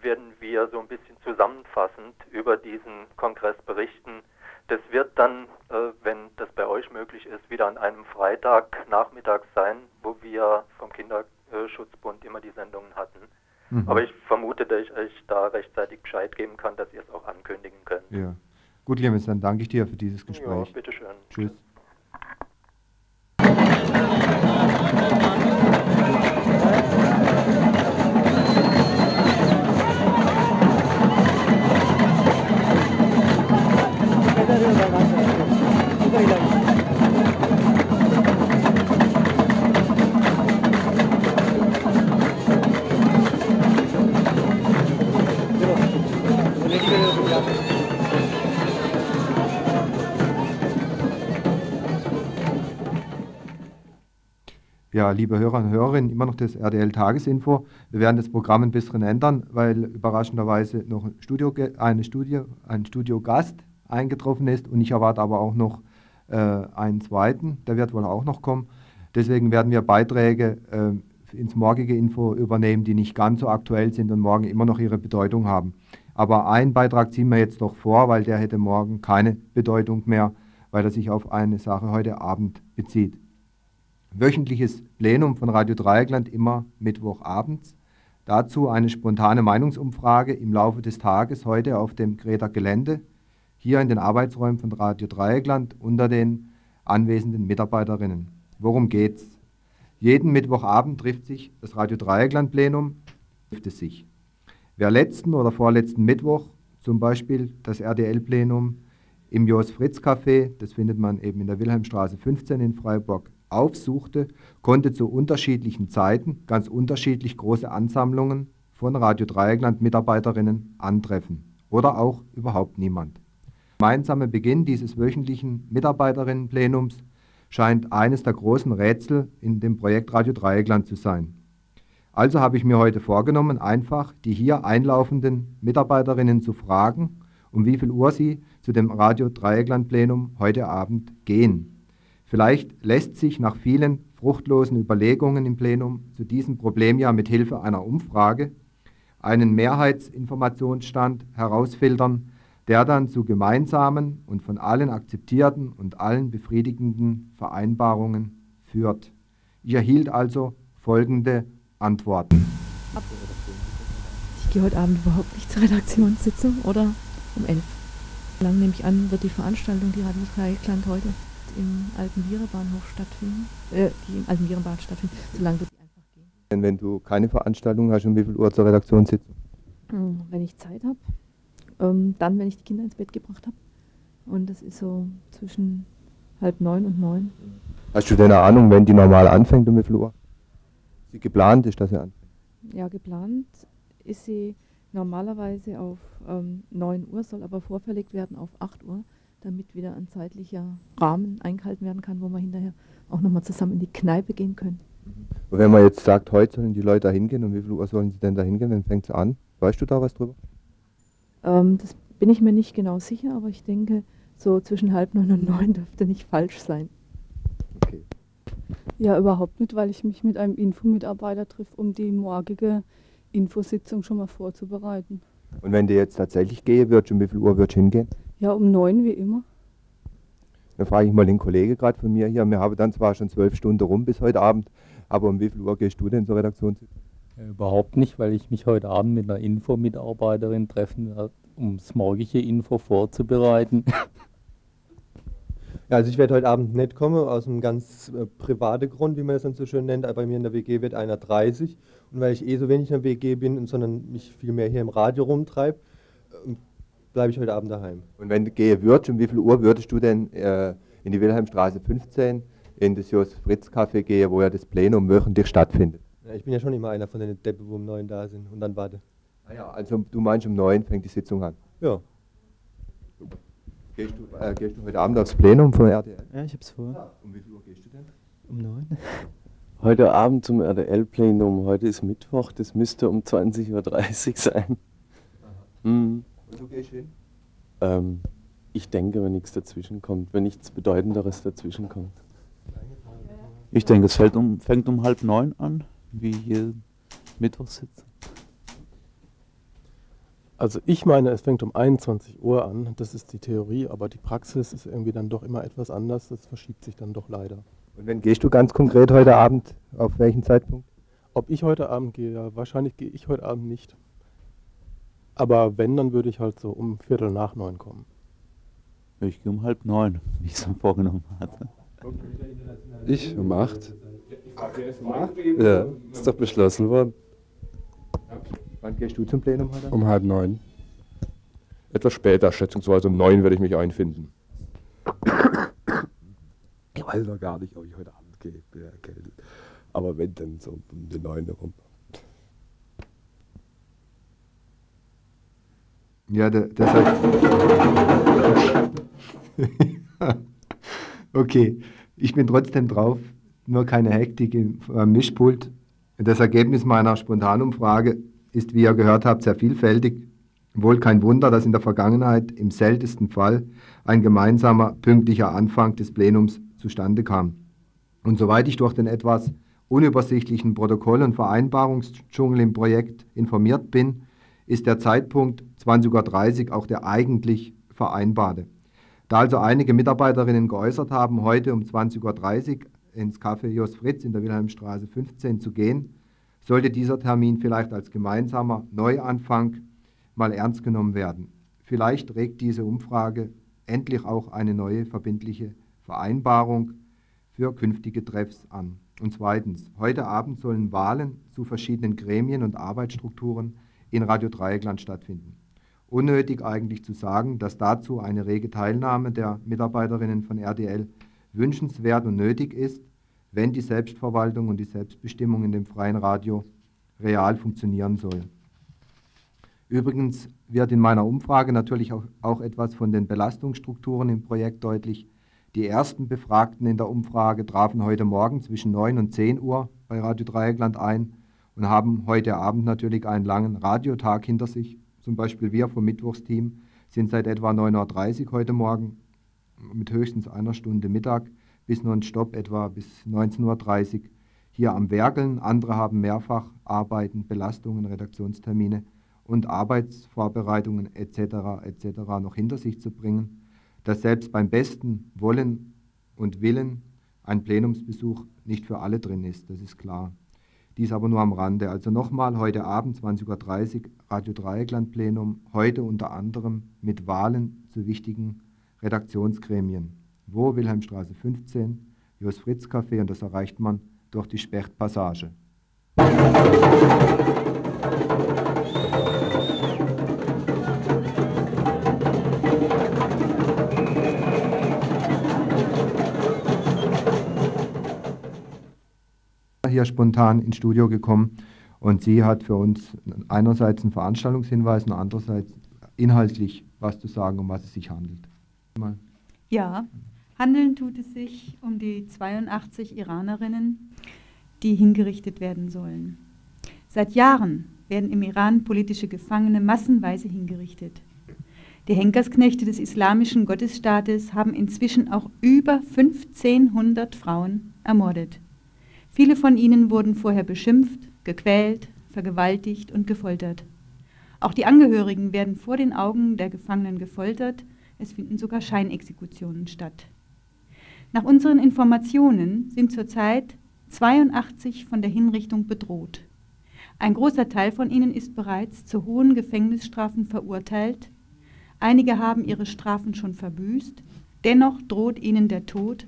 E: werden wir so ein bisschen zusammenfassend über diesen Kongress berichten. Das wird dann, äh, wenn das bei euch möglich ist, wieder an einem Freitag nachmittags sein, wo wir vom Kinderschutzbund immer die Sendungen hatten. Mhm. Aber ich vermute, dass ich euch da rechtzeitig Bescheid geben kann, dass ihr es auch ankündigen könnt.
A: Ja. Gut, Clemens, dann danke ich dir für dieses Gespräch.
E: Ja, bitteschön.
A: Tschüss. Ja, liebe Hörer und Hörerinnen, immer noch das RDL Tagesinfo. Wir werden das Programm ein bisschen ändern, weil überraschenderweise noch ein, Studio, eine Studio, ein Studiogast eingetroffen ist und ich erwarte aber auch noch äh, einen zweiten, der wird wohl auch noch kommen. Deswegen werden wir Beiträge äh, ins morgige Info übernehmen, die nicht ganz so aktuell sind und morgen immer noch ihre Bedeutung haben. Aber einen Beitrag ziehen wir jetzt doch vor, weil der hätte morgen keine Bedeutung mehr, weil er sich auf eine Sache heute Abend bezieht wöchentliches Plenum von Radio Dreieckland immer Mittwochabends. Dazu eine spontane Meinungsumfrage im Laufe des Tages heute auf dem Greta Gelände, hier in den Arbeitsräumen von Radio Dreieckland unter den anwesenden Mitarbeiterinnen. Worum geht's? Jeden Mittwochabend trifft sich das Radio Dreieckland Plenum, trifft es sich. Wer letzten oder vorletzten Mittwoch zum Beispiel das RDL-Plenum im Jos Fritz Café, das findet man eben in der Wilhelmstraße 15 in Freiburg, aufsuchte, konnte zu unterschiedlichen Zeiten ganz unterschiedlich große Ansammlungen von Radio Dreieckland Mitarbeiterinnen antreffen oder auch überhaupt niemand. Gemeinsamer Beginn dieses wöchentlichen Mitarbeiterinnenplenums scheint eines der großen Rätsel in dem Projekt Radio Dreieckland zu sein. Also habe ich mir heute vorgenommen, einfach die hier einlaufenden Mitarbeiterinnen zu fragen, um wie viel Uhr sie zu dem Radio Dreieckland Plenum heute Abend gehen. Vielleicht lässt sich nach vielen fruchtlosen Überlegungen im Plenum zu diesem Problem ja mit Hilfe einer Umfrage einen Mehrheitsinformationsstand herausfiltern, der dann zu gemeinsamen und von allen akzeptierten und allen befriedigenden Vereinbarungen führt. Ich erhielt also folgende Antworten.
F: Ich gehe heute Abend überhaupt nicht zur Redaktionssitzung oder um elf. Lang nehme ich an, wird die Veranstaltung, die Radio Dreieckland heute im alten Vierebahnhof stattfinden, äh, die im alten Vierenbahn stattfinden, solange wird die einfach gehen.
A: Denn wenn du keine Veranstaltung hast, um wie viel Uhr zur Redaktionssitzung?
F: Hm, wenn ich Zeit habe, ähm, dann, wenn ich die Kinder ins Bett gebracht habe. Und das ist so zwischen halb neun und neun.
A: Hast du denn eine Ahnung, wenn die normal anfängt, um wie viel Uhr? Sie geplant ist, dass sie anfängt?
F: Ja, geplant ist sie normalerweise auf ähm, 9 Uhr, soll aber vorverlegt werden auf 8 Uhr damit wieder ein zeitlicher Rahmen eingehalten werden kann, wo wir hinterher auch nochmal zusammen in die Kneipe gehen können.
A: Und wenn man jetzt sagt, heute sollen die Leute da hingehen, und wie viel Uhr sollen sie denn da hingehen, dann fängt es an. Weißt du da was drüber?
F: Ähm, das bin ich mir nicht genau sicher, aber ich denke, so zwischen halb neun und neun dürfte nicht falsch sein.
G: Okay. Ja, überhaupt nicht, weil ich mich mit einem Infomitarbeiter treffe, um die morgige Infositzung schon mal vorzubereiten.
A: Und wenn die jetzt tatsächlich gehen wird, um wie viel Uhr wird hingehen?
G: Ja, um neun wie immer.
A: Dann frage ich mal den Kollegen gerade von mir hier. Wir haben dann zwar schon zwölf Stunden rum bis heute Abend, aber um wie viel Uhr gehst du denn zur Redaktionssitzung?
H: Äh, überhaupt nicht, weil ich mich heute Abend mit einer Info-Mitarbeiterin treffen werde, um das morgige Info vorzubereiten.
I: Ja, also ich werde heute Abend nicht kommen, aus einem ganz äh, privaten Grund, wie man das dann so schön nennt. Bei mir in der WG wird einer 30 und weil ich eh so wenig in der WG bin, sondern mich viel mehr hier im Radio rumtreibe, äh, bleibe ich heute Abend daheim.
A: Und wenn du gehen würdest, um wie viel Uhr würdest du denn äh, in die Wilhelmstraße 15 in das Jos Fritz Café gehen, wo ja das Plenum wöchentlich stattfindet?
I: Ja, ich bin ja schon immer einer von den Deppen, wo um neun da sind und dann warte.
A: Ah ja, also du meinst um neun fängt die Sitzung an?
I: Ja.
A: Gehst du, äh, gehst du heute Abend aufs Plenum von RTL?
J: Ja, ich hab's vor.
A: Ja. Um wie viel Uhr gehst du denn?
J: Um neun.
K: Heute Abend zum RTL-Plenum. Heute ist Mittwoch, das müsste um 20.30 Uhr sein.
A: Mhm. Und du gehst hin?
K: Ähm, ich denke, wenn nichts dazwischen kommt, wenn nichts Bedeutenderes dazwischen kommt.
J: Ich denke, es fällt um, fängt um halb neun an, wie hier Mittwoch sitzt.
L: Also ich meine, es fängt um 21 Uhr an, das ist die Theorie, aber die Praxis ist irgendwie dann doch immer etwas anders, das verschiebt sich dann doch leider.
A: Und wenn gehst du ganz konkret heute Abend, auf welchen Zeitpunkt?
L: Ob ich heute Abend gehe, ja, wahrscheinlich gehe ich heute Abend nicht. Aber wenn, dann würde ich halt so um Viertel nach neun kommen.
J: Ich gehe um halb neun, wie ich es mir vorgenommen hatte.
M: Ich um acht. Ja, ist doch beschlossen worden.
A: Wann gehst du zum Plenum heute?
M: Um halb neun. Etwas später, schätzungsweise um neun werde ich mich einfinden. Ich weiß noch gar nicht, ob ich heute Abend gehe, bin erkältet. Aber wenn, dann so um die neun herum.
A: Ja, der, deshalb. okay, ich bin trotzdem drauf, nur keine Hektik im äh, Mischpult. Das Ergebnis meiner Spontanumfrage ist, wie ihr gehört habt, sehr vielfältig. Wohl kein Wunder, dass in der Vergangenheit im seltensten Fall ein gemeinsamer, pünktlicher Anfang des Plenums zustande kam. Und soweit ich durch den etwas unübersichtlichen Protokoll- und Vereinbarungsdschungel im Projekt informiert bin, ist der Zeitpunkt 20.30 Uhr auch der eigentlich vereinbarte. Da also einige Mitarbeiterinnen geäußert haben, heute um 20.30 Uhr ins Café Jos Fritz in der Wilhelmstraße 15 zu gehen, sollte dieser Termin vielleicht als gemeinsamer Neuanfang mal ernst genommen werden. Vielleicht regt diese Umfrage endlich auch eine neue verbindliche Vereinbarung für künftige Treffs an. Und zweitens, heute Abend sollen Wahlen zu verschiedenen Gremien und Arbeitsstrukturen in Radio Dreieckland stattfinden. Unnötig eigentlich zu sagen, dass dazu eine rege Teilnahme der Mitarbeiterinnen von RDL wünschenswert und nötig ist, wenn die Selbstverwaltung und die Selbstbestimmung in dem freien Radio real funktionieren soll. Übrigens wird in meiner Umfrage natürlich auch, auch, etwas von den Belastungsstrukturen im Projekt deutlich. Die ersten Befragten in der Umfrage trafen heute Morgen zwischen 9 und 10 Uhr bei Radio Dreieckland ein und haben heute Abend natürlich einen langen Radiotag hinter sich. Zum Beispiel wir vom Mittwochsteam sind seit etwa 9.30 Uhr heute Morgen mit höchstens einer Stunde Mittag bis nonstop etwa bis 19.30 Uhr hier am Werkeln. Andere haben mehrfach Arbeiten, Belastungen, Redaktionstermine und Arbeitsvorbereitungen etc. etc. noch hinter sich zu bringen, dass selbst beim besten Wollen und Willen ein Plenumsbesuch nicht für alle drin ist, das ist klar. Dies aber nur am Rande. Also nochmal heute Abend 20.30 Uhr Radio Dreieckland Plenum, heute unter anderem mit Wahlen zu wichtigen Redaktionsgremien. Wo? Wilhelmstraße 15, Jos Fritz Café und das erreicht man durch die Spechtpassage. Hier spontan ins Studio gekommen und sie hat für uns einerseits einen Veranstaltungshinweis und andererseits inhaltlich was zu sagen, um was es sich handelt.
N: Mal. Ja, handeln tut es sich um die 82 Iranerinnen, die hingerichtet werden sollen. Seit Jahren werden im Iran politische Gefangene massenweise hingerichtet. Die Henkersknechte des islamischen Gottesstaates haben inzwischen auch über 1500 Frauen ermordet. Viele von ihnen wurden vorher beschimpft, gequält, vergewaltigt und gefoltert. Auch die Angehörigen werden vor den Augen der Gefangenen gefoltert, es finden sogar Scheinexekutionen statt. Nach unseren Informationen sind zurzeit 82 von der Hinrichtung bedroht. Ein großer Teil von ihnen ist bereits zu hohen Gefängnisstrafen verurteilt. Einige haben ihre Strafen schon verbüßt. Dennoch droht ihnen der Tod,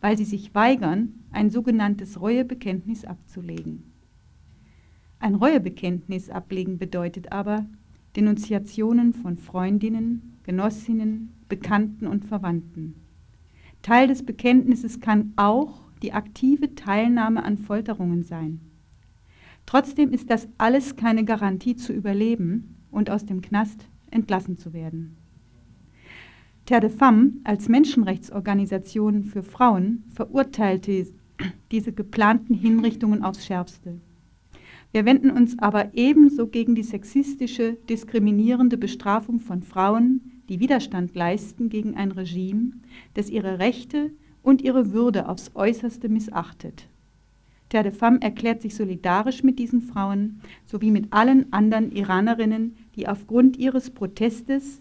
N: weil sie sich weigern, ein sogenanntes Reuebekenntnis abzulegen. Ein Reuebekenntnis ablegen bedeutet aber, Denunziationen von Freundinnen, Genossinnen, Bekannten und Verwandten. Teil des Bekenntnisses kann auch die aktive Teilnahme an Folterungen sein. Trotzdem ist das alles keine Garantie zu überleben und aus dem Knast entlassen zu werden. Terre de Femme als Menschenrechtsorganisation für Frauen verurteilte diese geplanten Hinrichtungen aufs Schärfste. Wir wenden uns aber ebenso gegen die sexistische, diskriminierende Bestrafung von Frauen, die Widerstand leisten gegen ein Regime, das ihre Rechte und ihre Würde aufs äußerste missachtet. Terre de Femme erklärt sich solidarisch mit diesen Frauen sowie mit allen anderen Iranerinnen, die aufgrund ihres Protestes,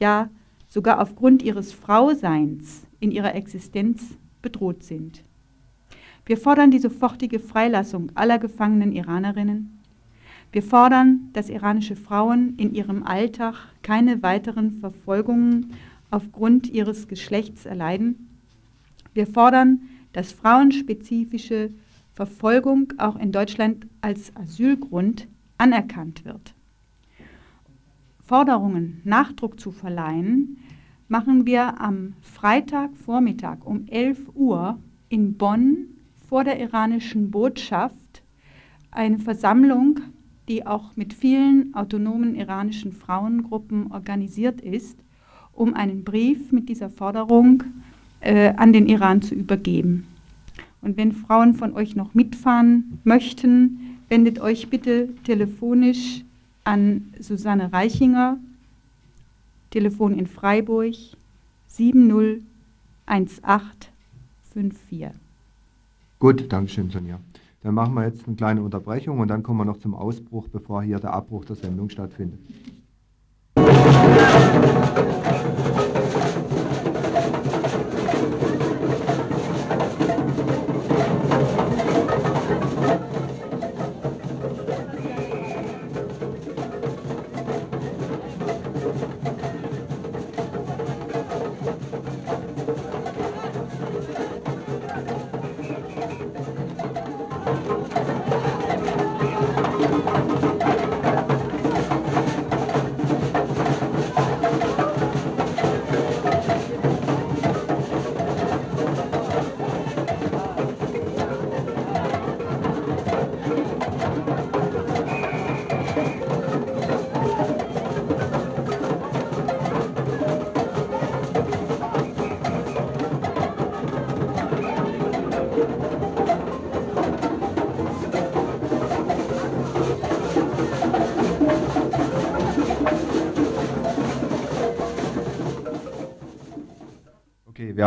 N: ja sogar aufgrund ihres Frauseins in ihrer Existenz bedroht sind. Wir fordern die sofortige Freilassung aller gefangenen Iranerinnen. Wir fordern, dass iranische Frauen in ihrem Alltag keine weiteren Verfolgungen aufgrund ihres Geschlechts erleiden. Wir fordern, dass frauenspezifische Verfolgung auch in Deutschland als Asylgrund anerkannt wird. Forderungen Nachdruck zu verleihen, machen wir am Freitagvormittag um 11 Uhr in Bonn vor der iranischen Botschaft eine Versammlung, die auch mit vielen autonomen iranischen Frauengruppen organisiert ist, um einen Brief mit dieser Forderung äh, an den Iran zu übergeben. Und wenn Frauen von euch noch mitfahren möchten, wendet euch bitte telefonisch an Susanne Reichinger, Telefon in Freiburg 701854.
A: Gut, danke schön, Sonja. Dann machen wir jetzt eine kleine Unterbrechung und dann kommen wir noch zum Ausbruch, bevor hier der Abbruch der Sendung stattfindet. Wir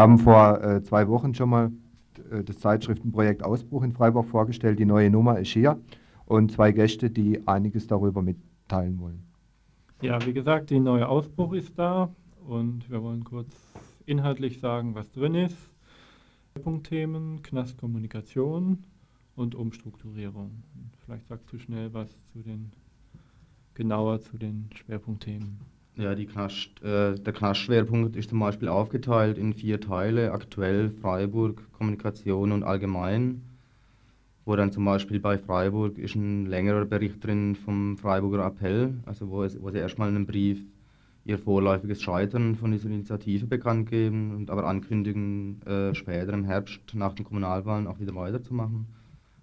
A: haben vor äh, zwei Wochen schon mal äh, das Zeitschriftenprojekt Ausbruch in Freiburg vorgestellt. Die neue Nummer ist hier und zwei Gäste, die einiges darüber mitteilen wollen.
O: Ja, wie gesagt, die neue Ausbruch ist da und wir wollen kurz inhaltlich sagen, was drin ist. Punktthemen, Knastkommunikation und Umstrukturierung. Vielleicht sagst du schnell was zu den genauer zu den Schwerpunktthemen.
P: Ja, Knast, äh, der Knastschwerpunkt ist zum Beispiel aufgeteilt in vier Teile, aktuell Freiburg, Kommunikation und Allgemein, wo dann zum Beispiel bei Freiburg ist ein längerer Bericht drin vom Freiburger Appell, also wo, es, wo sie erstmal in einem Brief ihr vorläufiges Scheitern von dieser Initiative bekannt geben und aber ankündigen, äh, später im Herbst nach den Kommunalwahlen auch wieder weiterzumachen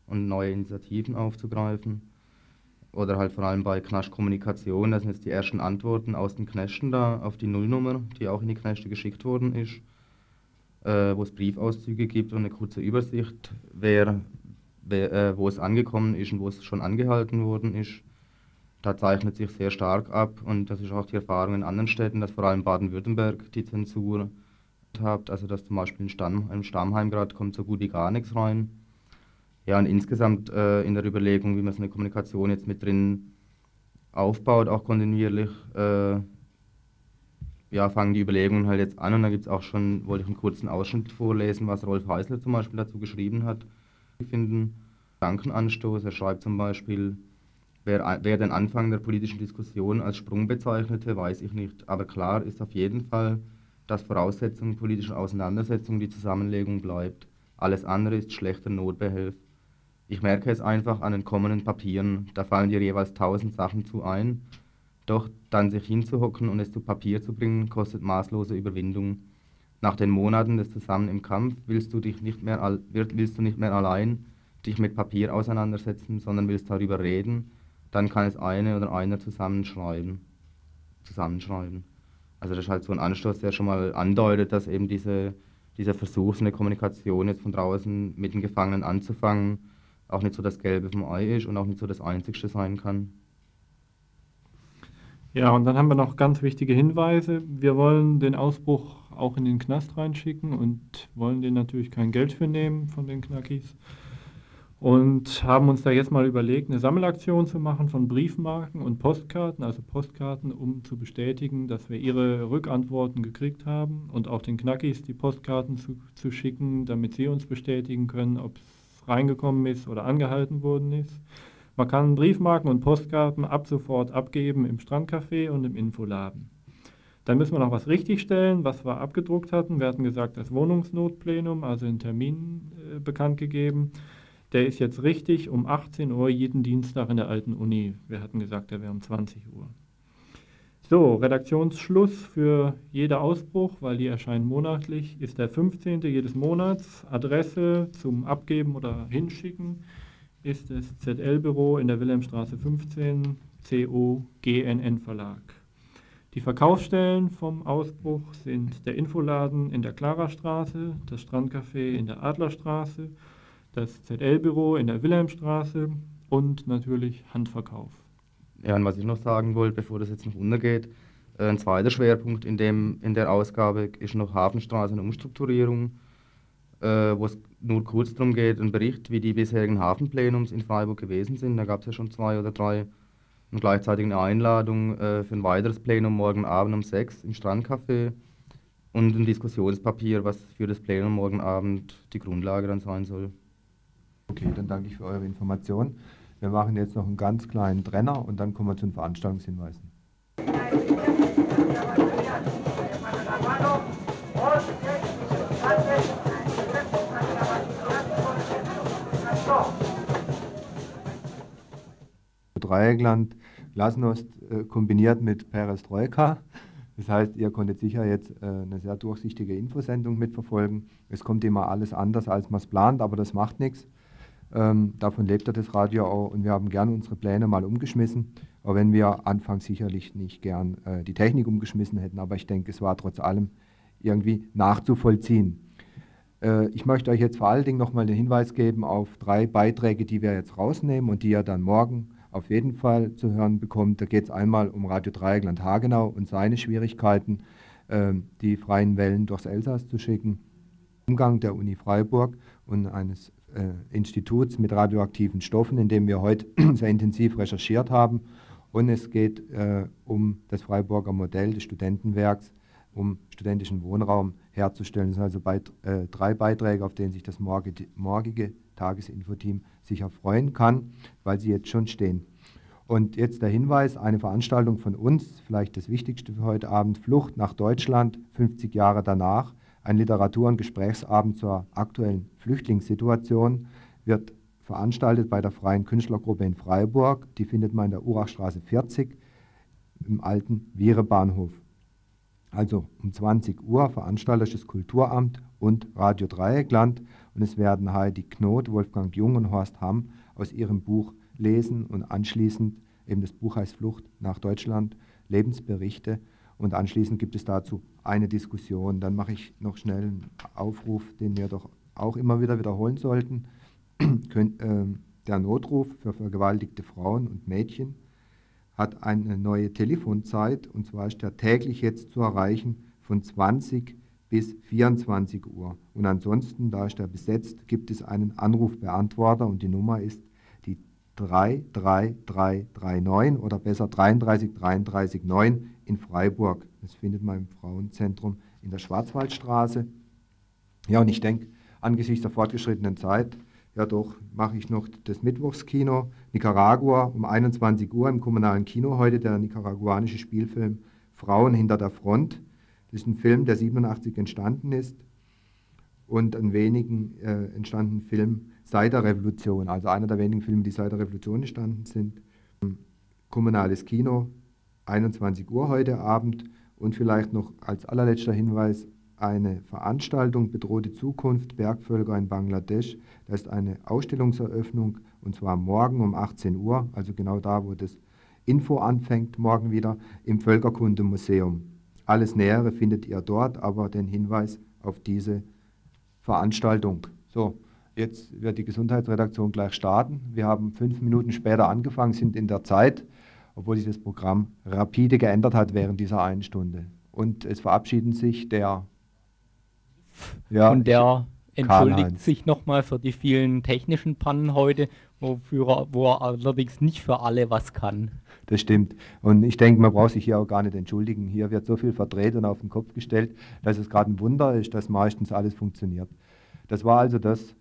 P: und neue Initiativen aufzugreifen oder halt vor allem bei Knasch Kommunikation, das sind jetzt die ersten Antworten aus den Knästen da auf die Nullnummer, die auch in die Knäste geschickt worden ist, äh, wo es Briefauszüge gibt und eine kurze Übersicht, wer, wer äh, wo es angekommen ist und wo es schon angehalten worden ist. Da zeichnet sich sehr stark ab und das ist auch die Erfahrung in anderen Städten, dass vor allem Baden-Württemberg die Zensur hat, also dass zum Beispiel in Stamm, im Stammheim gerade kommt so gut wie gar nichts rein ja, und insgesamt äh, in der Überlegung, wie man so eine Kommunikation jetzt mit drin aufbaut, auch kontinuierlich, äh, ja, fangen die Überlegungen halt jetzt an und da gibt es auch schon, wollte ich einen kurzen Ausschnitt vorlesen, was Rolf Heisler zum Beispiel dazu geschrieben hat. Ich finde Gedankenanstoß, er schreibt zum Beispiel, wer, wer den Anfang der politischen Diskussion als Sprung bezeichnete, weiß ich nicht, aber klar ist auf jeden Fall, dass Voraussetzung politischer Auseinandersetzung die Zusammenlegung bleibt. Alles andere ist schlechter Notbehelf. Ich merke es einfach an den kommenden Papieren, da fallen dir jeweils tausend Sachen zu ein. Doch dann sich hinzuhocken und es zu Papier zu bringen, kostet maßlose Überwindung. Nach den Monaten des Zusammen im Kampf willst du, dich nicht mehr, willst du nicht mehr allein dich mit Papier auseinandersetzen, sondern willst darüber reden, dann kann es eine oder einer zusammenschreiben. zusammenschreiben. Also das ist halt so ein Anstoß, der schon mal andeutet, dass eben diese, dieser Versuch, eine Kommunikation jetzt von draußen mit den Gefangenen anzufangen, auch nicht so das Gelbe vom Ei ist und auch nicht so das Einzigste sein kann.
O: Ja, und dann haben wir noch ganz wichtige Hinweise. Wir wollen den Ausbruch auch in den Knast reinschicken und wollen den natürlich kein Geld für nehmen von den Knackis. Und haben uns da jetzt mal überlegt, eine Sammelaktion zu machen von Briefmarken und Postkarten, also Postkarten, um zu bestätigen, dass wir ihre Rückantworten gekriegt haben und auch den Knackis die Postkarten zu, zu schicken, damit sie uns bestätigen können, ob es reingekommen ist oder angehalten worden ist. Man kann Briefmarken und Postkarten ab sofort abgeben im Strandcafé und im Infoladen. Dann müssen wir noch was richtigstellen, was wir abgedruckt hatten. Wir hatten gesagt, das Wohnungsnotplenum, also einen Termin äh, bekannt gegeben. Der ist jetzt richtig um 18 Uhr jeden Dienstag in der alten Uni. Wir hatten gesagt, der wäre um 20 Uhr. So, Redaktionsschluss für jeder Ausbruch, weil die erscheinen monatlich, ist der 15. jedes Monats. Adresse zum Abgeben oder Hinschicken ist das ZL-Büro in der Wilhelmstraße 15, CO GNN Verlag. Die Verkaufsstellen vom Ausbruch sind der Infoladen in der Klarastraße, das Strandcafé in der Adlerstraße, das ZL-Büro in der Wilhelmstraße und natürlich Handverkauf.
P: Ja, und was ich noch sagen wollte, bevor das jetzt noch untergeht, äh, ein zweiter Schwerpunkt in, dem, in der Ausgabe ist noch Hafenstraße und Umstrukturierung, äh, wo es nur kurz darum geht, ein Bericht, wie die bisherigen Hafenplenums in Freiburg gewesen sind. Da gab es ja schon zwei oder drei. Und gleichzeitig eine Einladung äh, für ein weiteres Plenum morgen Abend um sechs im Strandcafé und ein Diskussionspapier, was für das Plenum morgen Abend die Grundlage dann sein soll.
A: Okay, dann danke ich für eure Information. Wir machen jetzt noch einen ganz kleinen Trenner und dann kommen wir zu den Veranstaltungshinweisen. Dreieckland Glasnost äh, kombiniert mit Perestroika. Das heißt, ihr konntet sicher jetzt äh, eine sehr durchsichtige Infosendung mitverfolgen. Es kommt immer alles anders, als man es plant, aber das macht nichts. Ähm, davon lebt ja das Radio auch und wir haben gern unsere Pläne mal umgeschmissen, auch wenn wir anfangs sicherlich nicht gern äh, die Technik umgeschmissen hätten, aber ich denke, es war trotz allem irgendwie nachzuvollziehen. Äh, ich möchte euch jetzt vor allen Dingen nochmal den Hinweis geben auf drei Beiträge, die wir jetzt rausnehmen und die ihr dann morgen auf jeden Fall zu hören bekommt. Da geht es einmal um Radio Dreieckland Hagenau und seine Schwierigkeiten äh, die freien Wellen durchs Elsass zu schicken. Umgang der Uni Freiburg und eines Instituts mit radioaktiven Stoffen, in dem wir heute sehr intensiv recherchiert haben. Und es geht äh, um das Freiburger Modell des Studentenwerks, um studentischen Wohnraum herzustellen. Das sind also beit äh, drei Beiträge, auf denen sich das morgige, morgige Tagesinfoteam sicher freuen kann, weil sie jetzt schon stehen. Und jetzt der Hinweis, eine Veranstaltung von uns, vielleicht das Wichtigste für heute Abend, Flucht nach Deutschland, 50 Jahre danach, ein Literatur- und Gesprächsabend zur aktuellen Flüchtlingssituation, wird veranstaltet bei der Freien Künstlergruppe in Freiburg. Die findet man in der Urachstraße 40 im alten Viere-Bahnhof. Also um 20 Uhr veranstaltet das Kulturamt und Radio Dreieckland und es werden Heidi Knot, Wolfgang Jung und Horst Hamm aus ihrem Buch lesen und anschließend, eben das Buch heißt Flucht nach Deutschland, Lebensberichte und anschließend gibt es dazu eine Diskussion. Dann mache ich noch schnell einen Aufruf, den wir doch auch immer wieder wiederholen sollten. Ähm, der Notruf für vergewaltigte Frauen und Mädchen hat eine neue Telefonzeit und zwar ist der täglich jetzt zu erreichen von 20 bis 24 Uhr. Und ansonsten, da ist er besetzt, gibt es einen Anrufbeantworter und die Nummer ist die 33339 oder besser 33339 in Freiburg. Das findet man im Frauenzentrum in der Schwarzwaldstraße. Ja, und ich denke, angesichts der fortgeschrittenen Zeit ja doch, mache ich noch das Mittwochskino Nicaragua um 21 Uhr im kommunalen Kino heute, der nicaraguanische Spielfilm Frauen hinter der Front. Das ist ein Film, der 87 entstanden ist und ein wenigen äh, entstandenen Film seit der Revolution, also einer der wenigen Filme, die seit der Revolution entstanden sind. Kommunales Kino, 21 Uhr heute Abend und vielleicht noch als allerletzter Hinweis eine Veranstaltung Bedrohte Zukunft Bergvölker in Bangladesch. Da ist eine Ausstellungseröffnung und zwar morgen um 18 Uhr, also genau da, wo das Info anfängt, morgen wieder im Völkerkundemuseum. Alles Nähere findet ihr dort, aber den Hinweis auf diese Veranstaltung. So, jetzt wird die Gesundheitsredaktion gleich starten. Wir haben fünf Minuten später angefangen, sind in der Zeit, obwohl sich das Programm rapide geändert hat während dieser einen Stunde. Und es verabschieden sich der
H: ja, und der entschuldigt sich nochmal für die vielen technischen Pannen heute, wofür, wo er allerdings nicht für alle was kann.
A: Das stimmt. Und ich denke, man braucht sich hier auch gar nicht entschuldigen. Hier wird so viel verdreht und auf den Kopf gestellt, dass es gerade ein Wunder ist, dass meistens alles funktioniert. Das war also das,